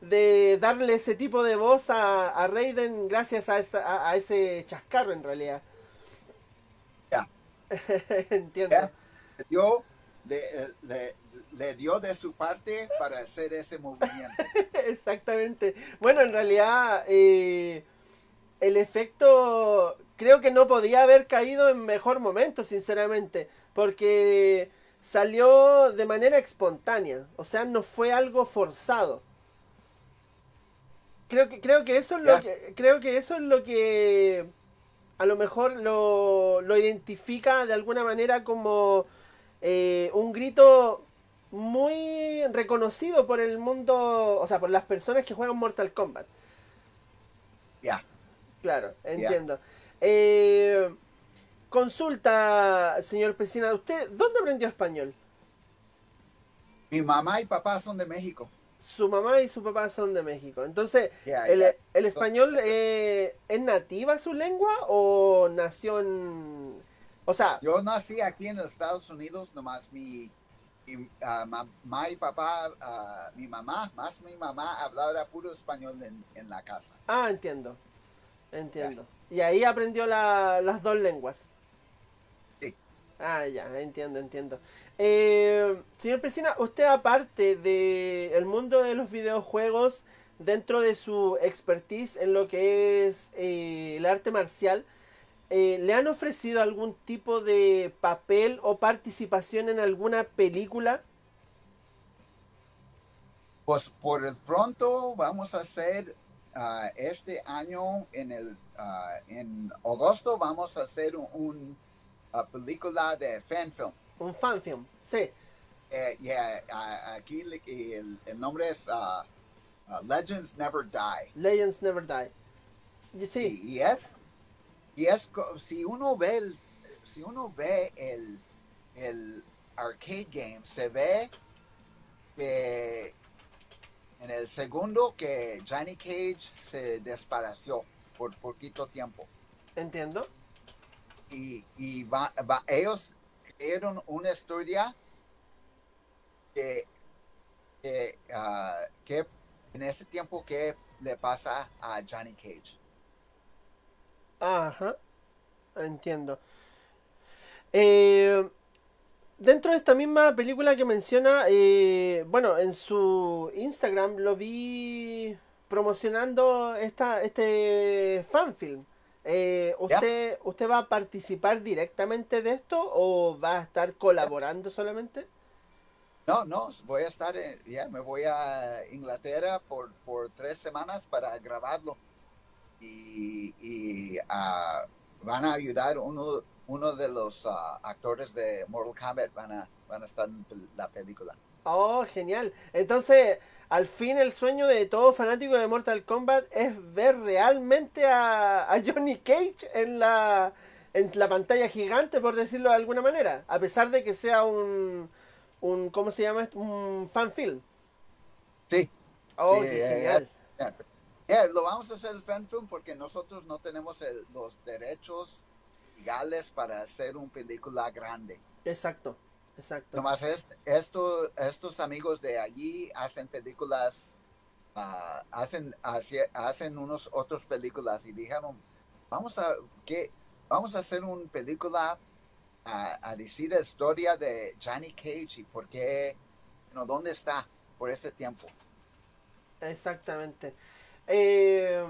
de darle ese tipo de voz a, a Raiden gracias a, a, a ese chascarro en realidad. Ya. (laughs) Entiendo. Ya. Yo le, le- le dio de su parte para hacer ese movimiento. (laughs) Exactamente. Bueno, en realidad eh, el efecto creo que no podía haber caído en mejor momento, sinceramente, porque salió de manera espontánea, o sea, no fue algo forzado. Creo que creo que eso es lo que creo que eso es lo que a lo mejor lo, lo identifica de alguna manera como eh, un grito muy reconocido por el mundo, o sea, por las personas que juegan Mortal Kombat. Ya. Claro, entiendo. Eh, consulta, señor Pesina, ¿usted dónde aprendió español? Mi mamá y papá son de México. Su mamá y su papá son de México. Entonces, ¿el, español eh, es nativa su lengua o nació en... O sea, Yo nací aquí en los Estados Unidos, nomás mi, mi, ah, mamá y papá, ah, mi mamá, más mi mamá, hablaba puro español en, en la casa. ah, entiendo. Entiendo. Y ahí aprendió la- las dos lenguas. Ah, ya, entiendo, entiendo. Eh, señor Presina, usted aparte del el mundo de los videojuegos, dentro de su expertise en lo que es eh, el arte marcial, eh, ¿le han ofrecido algún tipo de papel o participación en alguna película? Pues por el pronto vamos a hacer ah, este año en el ah, en agosto vamos a hacer un, ah, película de fan film. Un fan film, sí. Eh, yeah, aquí el, el, nombre es Legends Never Die. Legends Never Die. Sí. Y, y es y es si uno ve el, si uno ve el, el arcade game, se ve que en el segundo que Johnny Cage se despareció por poquito tiempo. Entiendo. Y, y va, va, ellos crearon una historia que, que, uh, que en ese tiempo que le pasa a Johnny Cage. Ajá, entiendo. Eh, dentro de esta misma película que menciona, eh, bueno, en su Instagram lo vi promocionando esta, este fanfilm. Eh, ¿usted, ¿Usted va a participar directamente de esto o va a estar colaborando solamente? No, no, voy a estar, ya me voy a Inglaterra por, por tres semanas para grabarlo y, ah, van a ayudar uno, uno de los ah, actores de Mortal Kombat van a, van a estar en la película. Oh, genial. Entonces, al fin el sueño de todo fanático de Mortal Kombat es ver realmente a, a Johnny Cage en la, en la pantalla gigante, por decirlo de alguna manera, a pesar de que sea un, un ¿cómo se llama? Un fan film. Sí. Oh, genial lo vamos a hacer el fan film porque nosotros no tenemos los derechos legales para hacer una película grande. Exacto, exacto. Nomás esto, estos amigos de allí hacen películas, uh, hacen, hacen unos otros películas y dijeron, vamos a, ¿qué? Vamos a hacer una película a, decir la historia de Johnny Cage y por qué, no, dónde está por ese tiempo. Exactamente. Eh,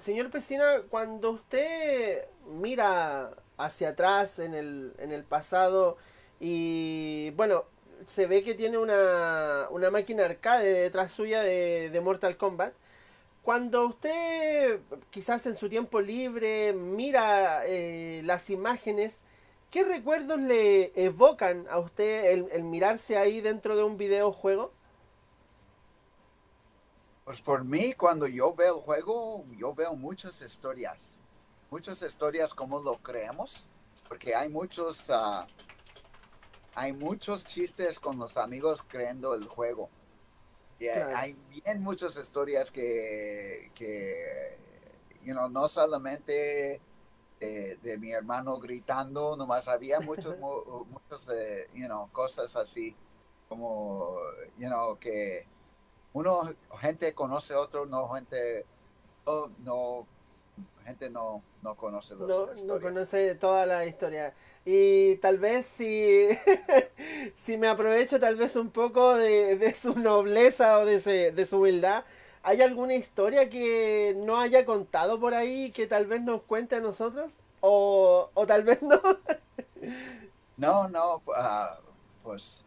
señor Pesina, cuando usted mira hacia atrás en el, en el pasado y bueno, se ve que tiene una, una máquina arcade detrás suya de, Mortal Kombat. Cuando usted quizás en su tiempo libre mira eh, las imágenes, ¿qué recuerdos le evocan a usted el, el mirarse ahí dentro de un videojuego? Pues por mí, cuando yo veo el juego, yo veo muchas historias. Muchas historias como lo creemos. Porque hay muchos, uh, hay muchos chistes con los amigos creando el juego. Y hay bien muchas historias que, que you know, no solamente de, de, mi hermano gritando, nomás había muchos, (laughs) muchos de, you know, cosas así, como, you know, que uno, gente conoce otro, no gente, no, no gente no, no conoce los no, no conoce toda la historia. Y tal vez si, (laughs) si me aprovecho tal vez un poco de, de su nobleza o de, de su humildad, ¿hay alguna historia que no haya contado por ahí que tal vez nos cuente a nosotros? O, o tal vez no. (laughs) no, no, uh, pues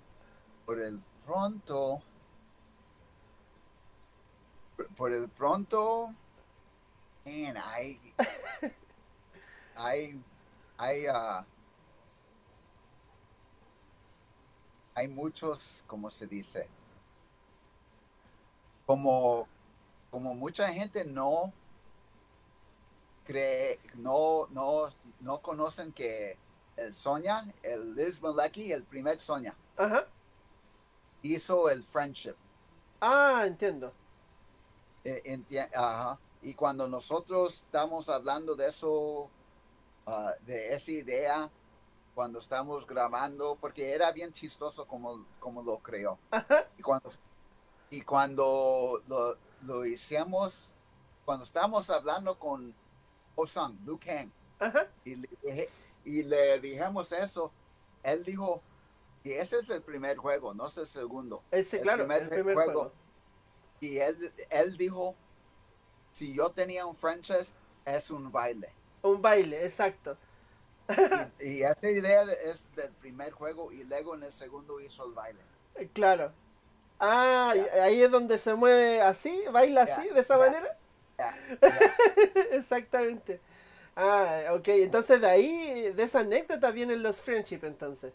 por el pronto por el pronto, man, hay, (laughs) hay, hay, uh, hay muchos, como se dice, como, como mucha gente no cree, no, no, no conocen que el Sonia, el Liz Malecki, el primer Sonia, hizo el friendship. Ah, entiendo. Eh, ajá. Y cuando nosotros estamos hablando de eso, uh, de esa idea, cuando estamos grabando, porque era bien chistoso como, como lo creó. Y cuando, y cuando lo, lo, hicimos, cuando estábamos hablando con Osang, Liu Kang, y le, y le dijimos eso, él dijo, y ese es el primer juego, no es el segundo. Ese, El claro, primer el primer juego. juego. Y él, él dijo, si yo tenía un franchise, es un baile. Un baile, exacto. Y, y esa idea es del primer juego y luego en el segundo hizo el baile. Eh, Claro. Ah, ahí es donde se mueve así, baila así, de esa manera. (laughs) Exactamente. Ah, ok. Entonces de ahí, de esa anécdota vienen los friendship entonces.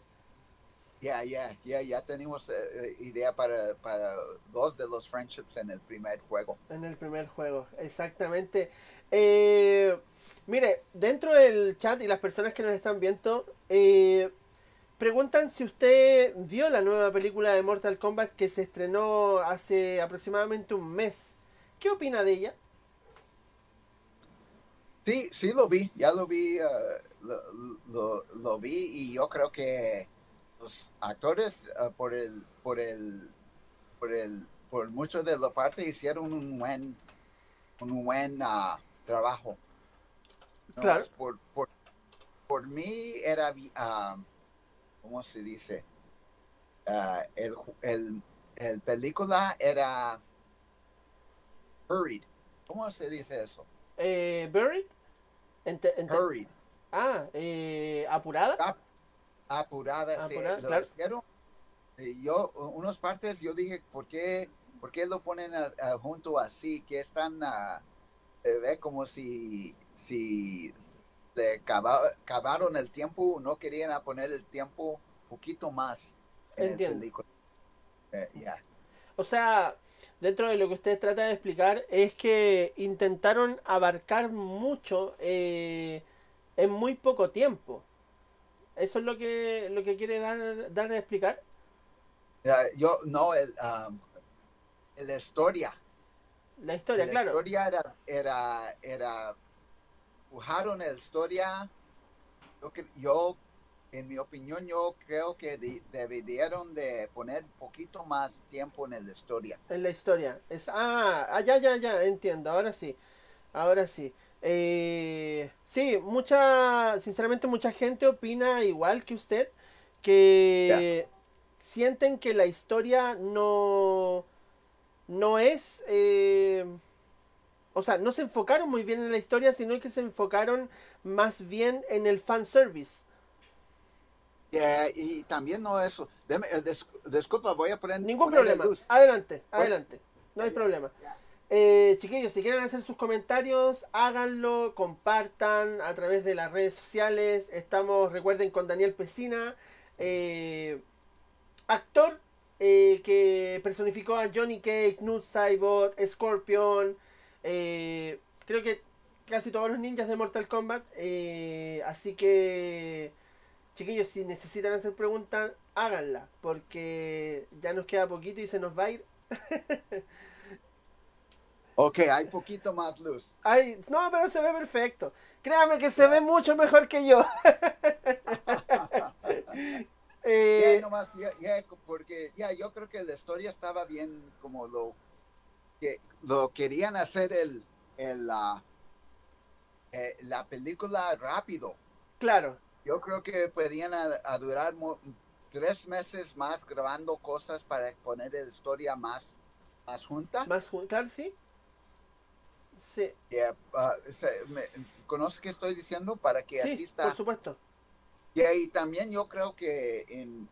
Ya, ya, ya, ya tenemos eh, eh, idea para, para dos de los friendships en el primer juego. En el primer juego, exactamente. Eh, mire, dentro del chat y las personas que nos están viendo, eh, preguntan si usted vio la nueva película de Mortal Kombat que se estrenó hace aproximadamente un mes. ¿Qué opina de ella? Sí, sí lo vi, ya lo vi, eh, lo, vi y yo creo que los actores eh, por el, por el, por el, por mucho de la parte hicieron un buen, un buen ah, trabajo. No, Claro. Por, por, por mí era, ah, ¿cómo se dice? Ah, el, el, el película era hurried. ¿Cómo se dice eso? Eh, ¿Buried? Ente- ente- Hurried. ah, eh, ¿apurada? Ap- apurada, sí, Apurada, claro. hicieron. Yo, unas partes, yo dije, ¿por qué, por qué lo ponen a- a junto así? Que están, ah, ve como si, si le cava- cavaron el tiempo, no querían poner el tiempo poquito más. en el Entiendo. Eh. O sea, dentro de lo que usted trata de explicar es que intentaron abarcar mucho eh, en muy poco tiempo. ¿Eso es lo que, lo que quiere dar, dar a explicar? Yo, no, el, um, la historia. La historia, la claro. historia era, era, era, dibujaron la historia. Yo, en mi opinión, yo creo que de- debieron de poner poquito más tiempo en la historia. En la historia. Es, ah, ah, ya, ya, ya, entiendo. Ahora sí. Ahora sí. Eh, sí, mucha, sinceramente mucha gente opina igual que usted, que sienten que la historia no, no es, eh, o sea, no se enfocaron muy bien en la historia, sino que se enfocaron más bien en el fanservice. Eh, y también no eso. Deme- eh, dis- disculpa, voy a poner Ningún problema. luz. Adelante, adelante. No hay problema. Eh, chiquillos, si quieren hacer sus comentarios, háganlo, compartan a través de las redes sociales. Estamos, recuerden, con Daniel Pesina, eh, actor eh, que personificó a Johnny Cage, Noob Saibot, Scorpion, eh, creo que casi todos los ninjas de Mortal Kombat. eh, así que, chiquillos, si necesitan hacer preguntas, háganla, porque ya nos queda poquito y se nos va a ir. (laughs) Ok, hay poquito más luz. Ay, no, pero se ve perfecto. Créame que se ve mucho mejor que yo. (laughs) Eh, Ya, nomás, ya, ya, porque ya yo creo que la historia estaba bien como lo que lo querían hacer el, el la, eh, la película rápido. claro, Yo creo que podían a, a durar tres meses más grabando cosas para poner la historia más, más junta. más jun- claro, sí. Sí, Yeah, ah, se- me- ¿Conoces qué estoy diciendo? Para que así sí, está. por supuesto. Yeah, y también yo creo que en,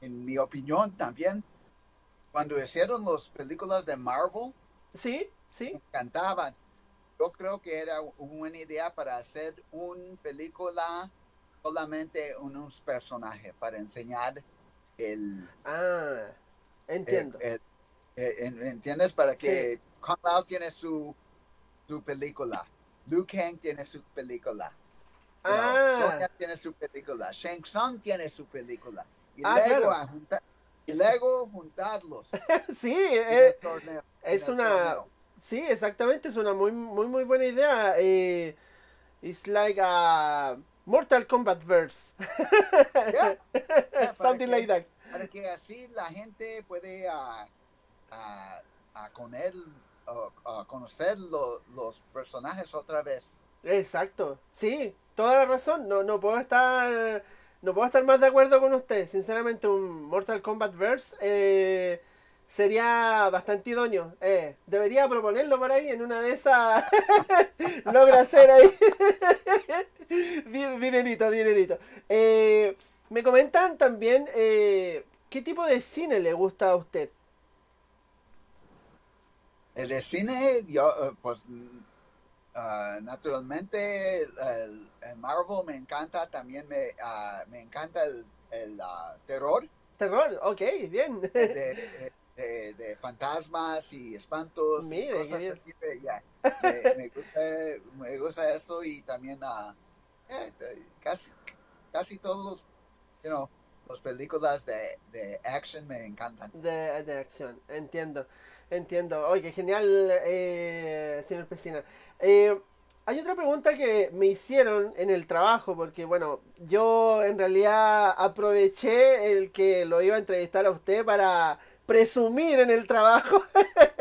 en mi opinión también, cuando hicieron las películas de Marvel, Sí, sí, me encantaban. Yo creo que era una buena idea para hacer una película solamente unos personajes, para enseñar el... ah, entiendo. el- el- eh, en- ¿Entiendes? Para que Lao tiene su, su película, Liu Kang tiene su película. ah, Sonya tiene su película, Shang Tsung tiene su película. Y Ah, luego, claro. a junta- y luego juntarlos. (laughs) sí, eh, el torneo, es una- torneo. sí, exactamente, es una muy, muy, muy buena idea. Eh, it's like a Mortal Kombat verse, Yeah, yeah, (laughs) something que- like that. Para que así la gente puede ah, ah, ah, con él, conocer lo- los personajes otra vez. Exacto, sí, toda la razón. No, no puedo estar, no puedo estar más de acuerdo con usted. Sinceramente, un Mortal Kombat Verse eh, sería bastante idóneo. Eh, debería proponerlo por ahí en una de esas. (laughs) Logra hacer ahí. (laughs) dinerito, dinerito. Eh, me comentan también qué tipo de cine le gusta a usted. El de cine, yo, pues, uh, naturalmente, el, el, Marvel me encanta, también me, uh, me encanta el, el uh, terror. Terror, ok, bien. De, de, (laughs) de, fantasmas y espantos. Mire, y cosas bien. así, de, yeah. (laughs) me, gusta, me gusta eso y también eh, casi, casi todos, you know, las películas de, de action me encantan. De, de acción, entiendo. Entiendo. Oye, genial, eh, señor Pesina. Eh, hay otra pregunta que me hicieron en el trabajo, porque bueno, yo en realidad aproveché el que lo iba a entrevistar a usted para presumir en el trabajo.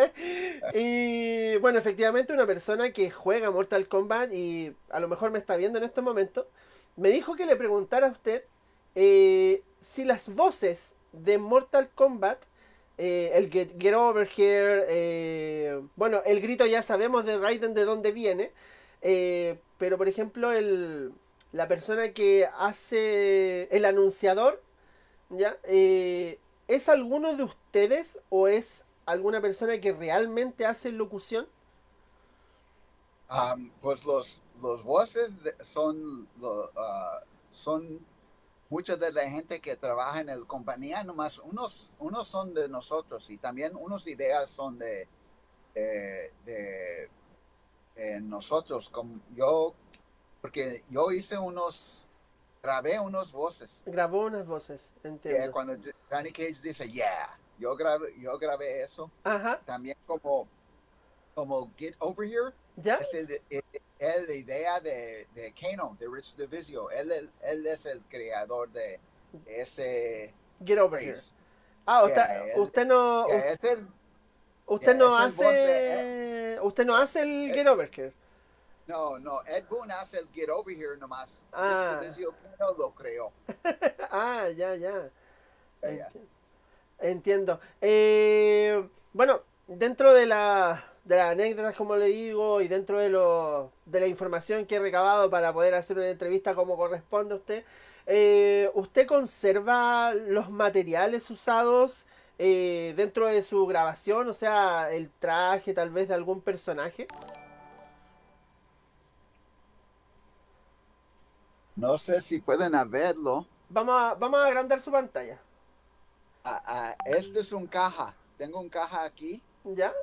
(laughs) y bueno, efectivamente una persona que juega Mortal Kombat y a lo mejor me está viendo en este momento, me dijo que le preguntara a usted eh, si las voces de Mortal Kombat eh, el get, Over Here, eh, bueno, el grito ya sabemos de Raiden de dónde viene, eh, pero por ejemplo el, la persona que hace el anunciador, ¿ya? ¿Es alguno de ustedes o es alguna persona que realmente hace locución? Um, pues los, los voces son, uh, son mucha de la gente que trabaja en la compañía, nomás unos, unos son de nosotros y también unas ideas son de, de, nosotros. Como yo, porque yo hice unos, grabé unos voces. Grabó unas voces, entiendo. Cuando Johnny Cage dice, yeah, yo grabé, yo grabé eso. Ajá. También como, como Get Over Here. ¿Ya? Es el, el, el, la idea de, de Kano, de Rich DeVizio. Él, él, él, es el creador de ese. Get Over Here. Ah, usted, Yeah, él- usted no. Yeah, es el- Usted yeah, no hace. Usted no hace el eh, Get Over Here. no, no, Ed Boon hace el Get Over Here nomás. Ah. Rich DeVizio Kano lo creó. (laughs) ah, ya, ya. Ya, ya. Enti- Entiendo. Eh, bueno, dentro de la de las anécdotas, como le digo, y dentro de lo de la información que he recabado para poder hacer una entrevista como corresponde a usted, eh, ¿usted conserva los materiales usados eh, dentro de su grabación? O sea, el traje tal vez de algún personaje. No sé si pueden verlo. Vamos a, vamos a agrandar su pantalla. Ah, ah, este es un caja. Tengo un caja aquí. ¿Ya?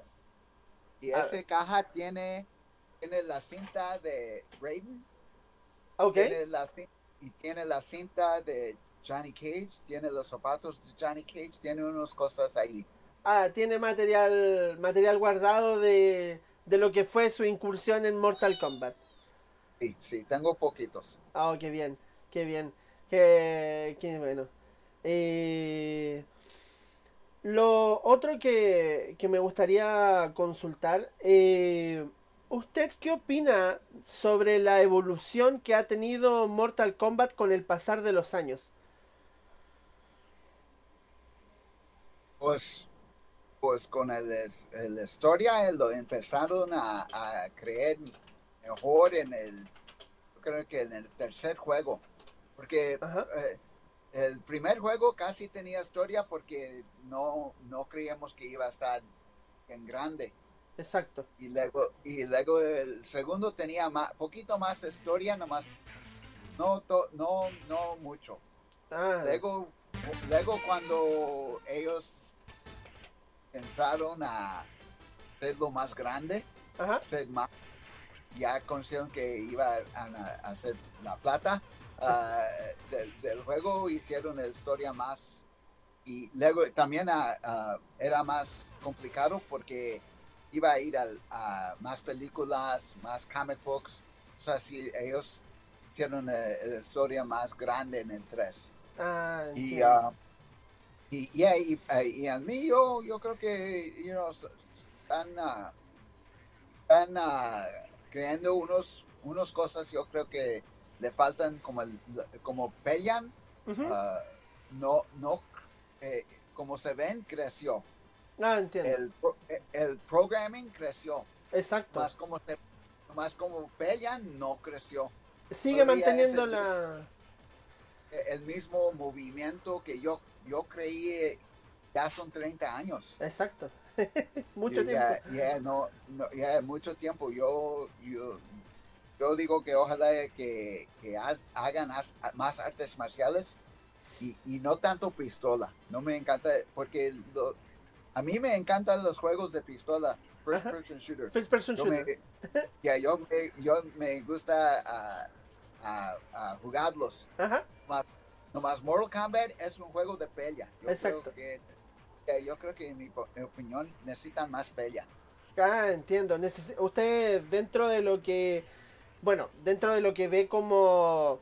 Y A ese caja tiene, tiene la cinta de Raiden. Ok. Tiene la, y tiene la cinta de Johnny Cage. Tiene los zapatos de Johnny Cage. Tiene unas cosas ahí. Ah, tiene material, material guardado de, de lo que fue su incursión en Mortal Kombat. Sí, sí, tengo poquitos. Ah, oh, qué bien, qué bien, qué, qué bueno. Eh, lo otro que, que me gustaría consultar, eh, ¿usted qué opina sobre la evolución que ha tenido Mortal Kombat con el pasar de los años? Pues, pues con el, el historia eh, lo empezaron a, a creer mejor en el, yo creo que en el tercer juego. Porque Ajá. eh, el primer juego casi tenía historia porque no, no creíamos que iba a estar en grande. Exacto. Y luego, y luego el segundo tenía más, poquito más historia, nomás no, to- no, no mucho. Ah, Luego, luego cuando ellos pensaron a hacerlo más grande, ajá. hacer más, ya conocieron que iba a, a hacer la plata ah, del, del juego, hicieron la historia más y luego también ah, era más complicado porque iba a ir al- a, más películas, más comic books, o sea, si ellos hicieron eh, la historia más grande en el 3. Ah, Y, ah, y, yeah, y, y a mí yo, yo creo que you know, están, ah, están ah, creando unos, unos cosas, yo creo que le faltan como, el- como pelean, ah, no, no, eh, como se ven, creció. Ah, entiendo. El, eh, el programming creció. Exacto. Más como, se- más como pelean, no creció. Sigue todavía manteniendo el- la... Eh, El mismo movimiento que yo, yo creí ya son 30 años. Exacto. (laughs) Mucho tiempo. Ya, ya no, no, ya mucho tiempo. Yo, yo, yo digo que ojalá que, que haz- hagan as- más artes marciales y, y no tanto pistola. No me encanta, porque lo- a mí me encantan los juegos de pistola, first Ajá. person shooter. First person Yo shooter. me, yo, me, yo me gusta ah, jugarlos. Ajá. Nomás Mortal Kombat es un juego de pelea. Yo Exacto. Creo que, yo creo que en mi opinión necesitan más pelea. Ah, entiendo. Neces- usted dentro de lo que, bueno, dentro de lo que ve como,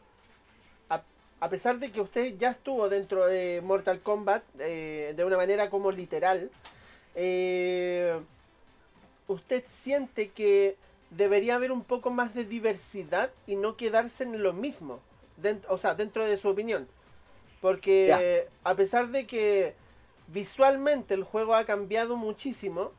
a, a pesar de que usted ya estuvo dentro de Mortal Kombat eh, de una manera como literal, eh, usted siente que debería haber un poco más de diversidad y no quedarse en lo mismo, dent- o sea, dentro de su opinión. Porque a pesar de que visualmente el juego ha cambiado muchísimo,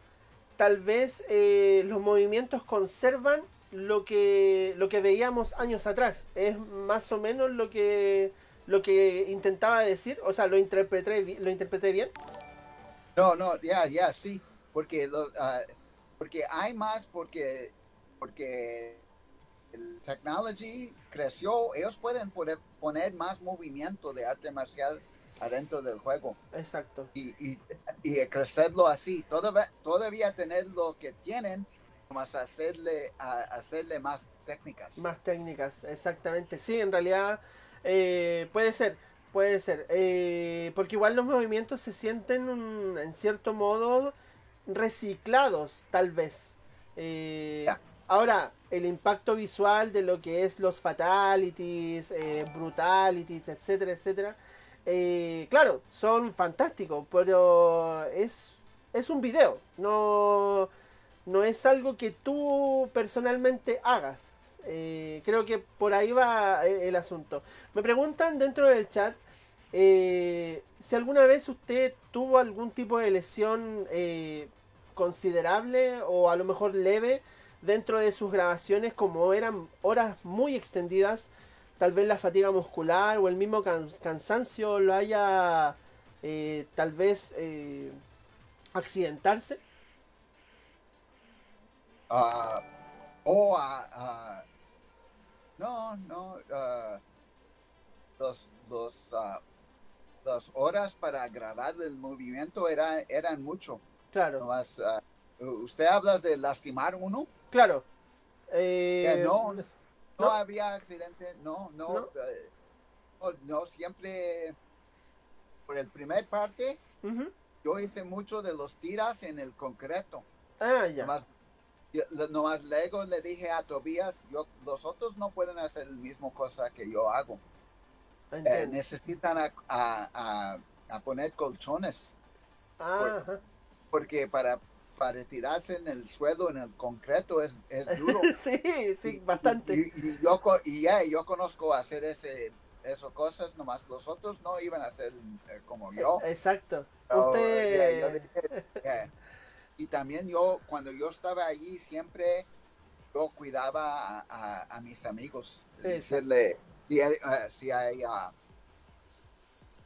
tal vez eh, los movimientos conservan lo que lo que veíamos años atrás. Es más o menos lo que lo que intentaba decir, o sea, lo interpreté lo interpreté bien. No, no, ya, ya, sí, porque lo- ah, porque hay más, porque porque el technology creció, ellos pueden poner, poner más movimiento de arte marcial adentro del juego Exacto. y, y, y crecerlo así. Todavía, todavía tener lo que tienen, más hacerle, a- hacerle más técnicas. Más técnicas, exactamente. Sí, en realidad eh, puede ser, puede ser. Eh, porque igual los movimientos se sienten un- en cierto modo reciclados, tal vez. Eh. Ahora, el impacto visual de lo que es los fatalities, brutalities, etcétera, etcétera. claro, son fantásticos, pero es, es un video, no, no es algo que tú personalmente hagas. Eh, creo que por ahí va el, el asunto. Me preguntan dentro del chat eh, si alguna vez usted tuvo algún tipo de lesión eh, considerable o a lo mejor leve dentro de sus grabaciones, como eran horas muy extendidas, tal vez la fatiga muscular o el mismo can- cansancio lo haya eh, tal vez eh, accidentarse. Ah, o a, a- no, no, ah, los, los, ah, las horas para grabar el movimiento era, eran mucho. Claro, Nomás, ah, ¿Usted habla de lastimar uno? claro. Eh, no, no, no. había accidente, no, no, ¿No? eh, no, no, siempre, por el primer parte, yo hice mucho de los tiras en el concreto. Ah, ya. Nomás, yo- nomás luego le dije a Tobías, yo, los otros no pueden hacer la misma cosa que yo hago. Eh, Entiendo. necesitan a, a- a- a poner colchones, Ah, porque para, para tirarse en el suelo, en el concreto, es, es (laughs) duro. sí, sí, Y- bastante. Y, y- yo, y ya, yo conozco hacer ese, esas cosas, nomás los otros no iban a hacer eh, como yo. Exacto. Pero, Usted. yo dije. (laughs) Y también yo, cuando yo estaba allí, siempre yo cuidaba a, a- a mis amigos. Decirle, si hay, eh, si hay ah,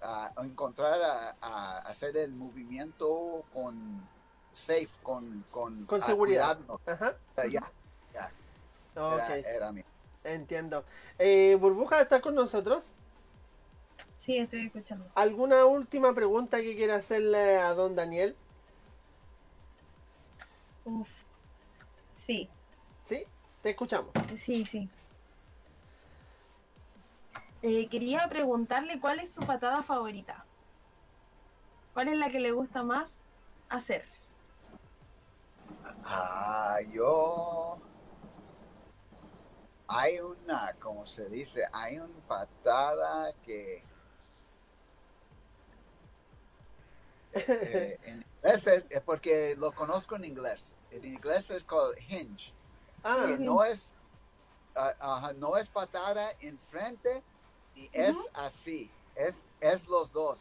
ah, encontrar a, a hacer el movimiento con safe, con, con, Con ah, seguridad. Ajá. Ya, ya, Ok, era, era mi. entiendo. Eh, Burbuja está con nosotros. Sí, estoy escuchando. ¿Alguna última pregunta que quiera hacerle a don Daniel? Uf. Sí, ¿Sí? Te escuchamos. sí, sí. Eh, quería preguntarle cuál es su patada favorita. ¿Cuál es la que le gusta más hacer? Ah, yo. Hay una, como se dice, hay una patada que. (laughs) eh, en inglés es, es porque lo conozco en inglés. En inglés es called hinge. Ah, que no es, ah, ajá, no es patada enfrente y es Ujú. así. es, es los dos.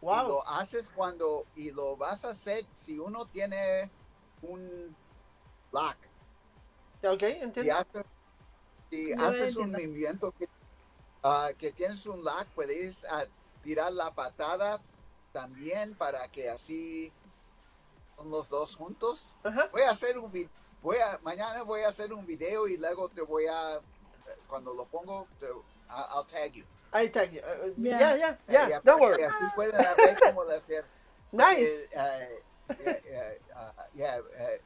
Y Wow. lo haces cuando, y lo vas a hacer si uno tiene un lock. Ok, Y entiendo. haces, si No haces un movimiento que, ah, que tienes un lock, puedes ah, tirar la patada también para que así los dos juntos. Ajá. Voy a hacer un vi- voy a mañana voy a hacer un video y luego te voy a cuando lo pongo te, I- I'll tag you. Está. eh, eh, Ya. Ya, ya, ya. Ya, Don't worry. así pueden ver cómo lo hacer. Nice. Eh, eh, yeah, yeah, yeah,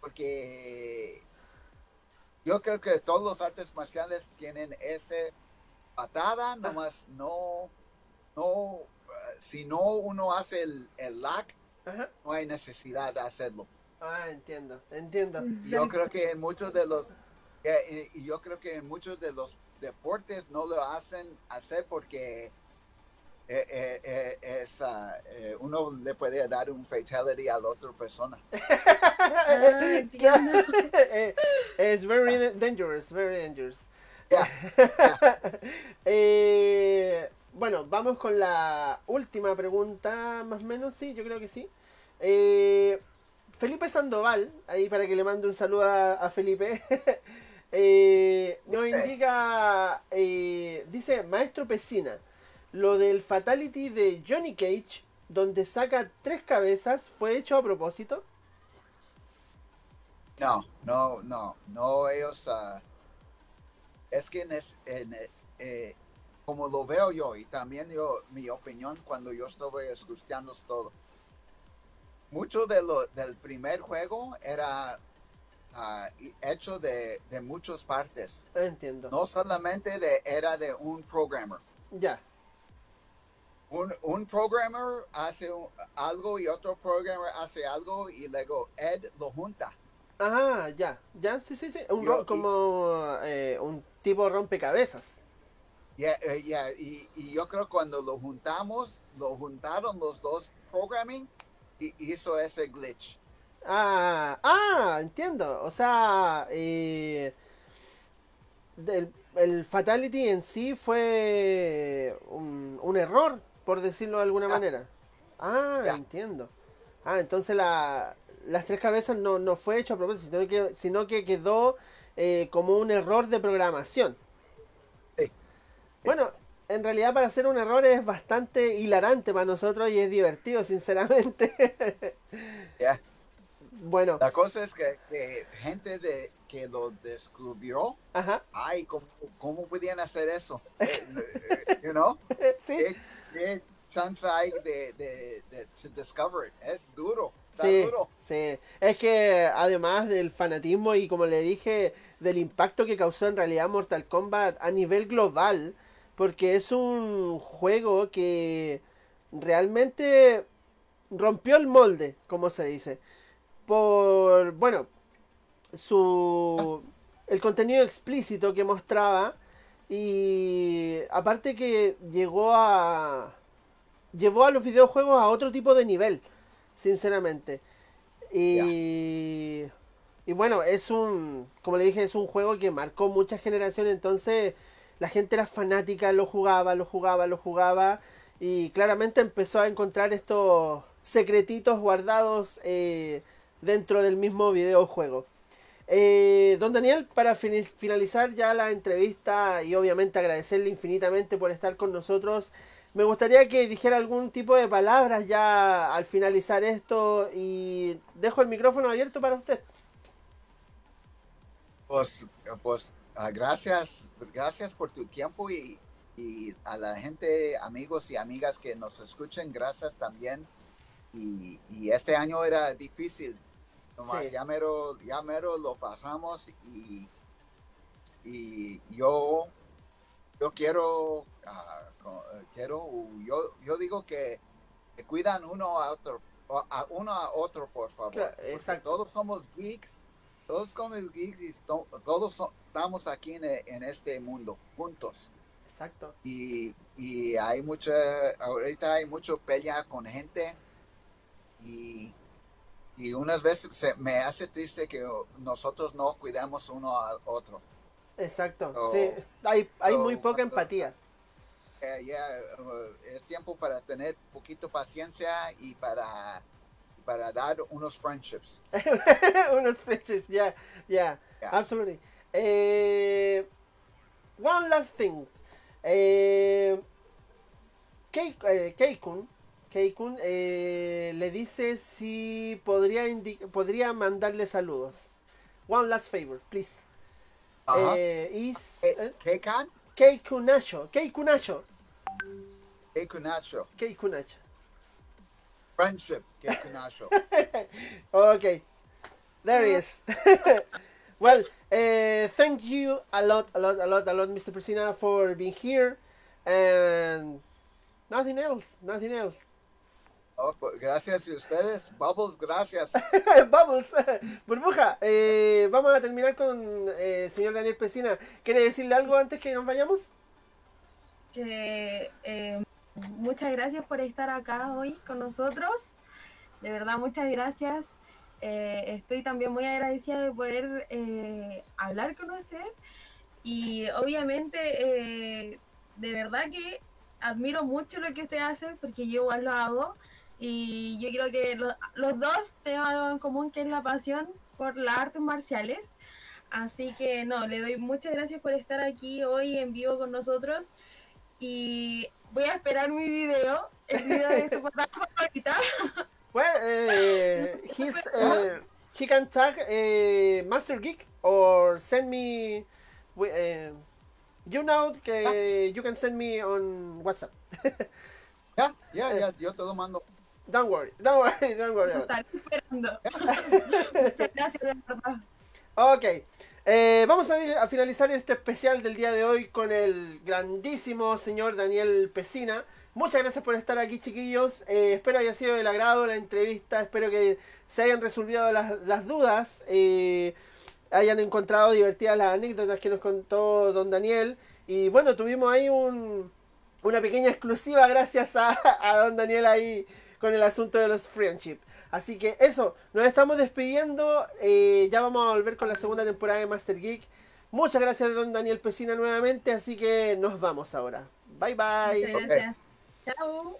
porque yo creo que todos los artes marciales tienen ese patada, nomás no, no, si no uno hace el, el lock, Ajá. no hay necesidad de hacerlo. Ah, entiendo, entiendo. Y Yo creo que en muchos de los, eh, y yo creo que en muchos de los deportes no lo hacen hacer porque eh, eh, eh, es, ah, eh, uno le puede dar un fatality a la otra persona. (laughs) Ah, Es very dangerous, very dangerous. (laughs) Eh, bueno, vamos con la última pregunta, más o menos, sí, yo creo que sí. Eh, Felipe Sandoval, ahí para que le mande un saludo a, a Felipe, (laughs) eh, nos indica, eh, dice, Maestro Pesina, lo del Fatality de Johnny Cage, donde saca tres cabezas, ¿fue hecho a propósito? No, no, no, no, ellos, ah, es que en es- en, eh, como lo veo yo y también yo, mi opinión cuando yo estuve escuchando todo, mucho de lo, del primer juego era ah, hecho de, de muchas partes, Entiendo. no solamente de, era de un programmer. Ya, Un, un programmer hace algo y otro programmer hace algo y luego Ed lo junta. Ah, ya, ya, sí, sí, sí. Un Yo- como eh, un tipo rompecabezas. Yeah, eh, yeah, Y, y yo creo cuando lo juntamos, lo juntaron los dos programming y hizo ese glitch. Ah, ah, entiendo. O sea, eh, del- el Fatality en sí fue un, un error, por decirlo de alguna manera. Ah, entiendo. Ah, entonces la, las tres cabezas no, no fue hecho a propósito, sino que, sino que quedó eh, como un error de programación. Bueno, en realidad para hacer un error es bastante hilarante para nosotros y es divertido, sinceramente. (laughs) Yeah. bueno, La cosa es que, que gente de, que lo descubrió, ajá, ay, ¿cómo, cómo podían hacer eso? (laughs) Eh, eh, you know? (laughs) sí. ¿Qué, qué chance hay de, de, de to discover it? Es duro, Sí, duro. sí. Es que además del fanatismo y como le dije, del impacto que causó en realidad Mortal Kombat a nivel global, porque es un juego que realmente rompió el molde, como se dice. Por, bueno, su el contenido explícito que mostraba y aparte que llegó a llevó a los videojuegos a otro tipo de nivel, sinceramente. Y, y bueno, es un, como le dije, es un juego que marcó muchas generaciones, entonces la gente era fanática, lo jugaba, lo jugaba, lo jugaba, y claramente empezó a encontrar estos secretitos guardados eh, dentro del mismo videojuego. Eh, don Daniel, para finalizar ya la entrevista y obviamente agradecerle infinitamente por estar con nosotros, me gustaría que dijera algún tipo de palabras ya al finalizar esto y dejo el micrófono abierto para usted. Pues, pues ah, gracias, gracias por tu tiempo y, y a la gente, amigos y amigas que nos escuchen, gracias también. Y, y este año era difícil, nomás Sí. ya, mero, ya mero lo pasamos y, y yo, yo quiero, ah, quiero, yo, yo digo que, cuidan uno a otro, a uno a otro, por favor. Claro, exacto. Todos somos geeks todos somos geeks y to- todos so- estamos aquí en, en este mundo juntos Exacto. y, y hay mucha ahorita hay mucho pelea con gente y, y unas veces se, me hace triste que nosotros no cuidamos uno al otro Exacto. Oh. sí, hay, hay Oh, muy poca cuando- empatía. eh, ya, uh, es tiempo para tener poquito paciencia y para, para dar unos friendships. (laughs) unos friendships, yeah, yeah, Yeah. absolutely. Eh, one last thing. Eh, eh, Keikun, Keikun eh, le dice si podría, podría mandarle saludos. One last favor, please. Ajá. Eh, is Eh, Keikan, Keikunacho, Keikunacho, Keikunacho. Keikunacho. Friendship, Keikunacho. (laughs) Okay, there it is. (laughs) well, uh, thank you a lot, a lot, a lot, a lot, Mr. Persina, for being here, and nothing else, nothing else. Oh, pues, gracias a ustedes. Bubbles, gracias. (laughs) Vamos, burbuja. eh, vamos a terminar con eh, señor Daniel Pesina. ¿Quiere decirle algo antes que nos vayamos? que eh, muchas gracias por estar acá hoy con nosotros. De verdad, muchas gracias. Eh, estoy también muy agradecida de poder eh, hablar con usted. Y obviamente, eh, de verdad que admiro mucho lo que usted hace, porque yo igual lo hago. Y yo creo que lo- los dos tenemos algo en común, que es la pasión por las artes marciales. Así que no, le doy muchas gracias por estar aquí hoy en vivo con nosotros y voy a esperar mi video, el video de su portada favorita. Well, uh, uh, he can tag uh, Master Geek or send me. Uh, you know, que you can send me on WhatsApp. (laughs) Ya, ya, ya, yo te lo mando. Don't worry, don't worry, don't worry. Estaré esperando. (laughs) Muchas gracias, de verdad. Ok, eh, vamos a, finalizar este especial del día de hoy con el grandísimo señor Daniel Pesina. Muchas gracias por estar aquí, chiquillos. Eh, espero haya sido del agrado la entrevista. Espero que se hayan resolvido las, las dudas. eh, hayan encontrado divertidas las anécdotas que nos contó don Daniel. Y bueno, tuvimos ahí un, una pequeña exclusiva gracias a, a don Daniel ahí con el asunto de los friendship. Así que eso, nos estamos despidiendo. eh, ya vamos a volver con la segunda temporada de Master Geek. Muchas gracias, don Daniel Pesina, nuevamente. Así que nos vamos ahora. Bye bye. Muchas gracias. Chao.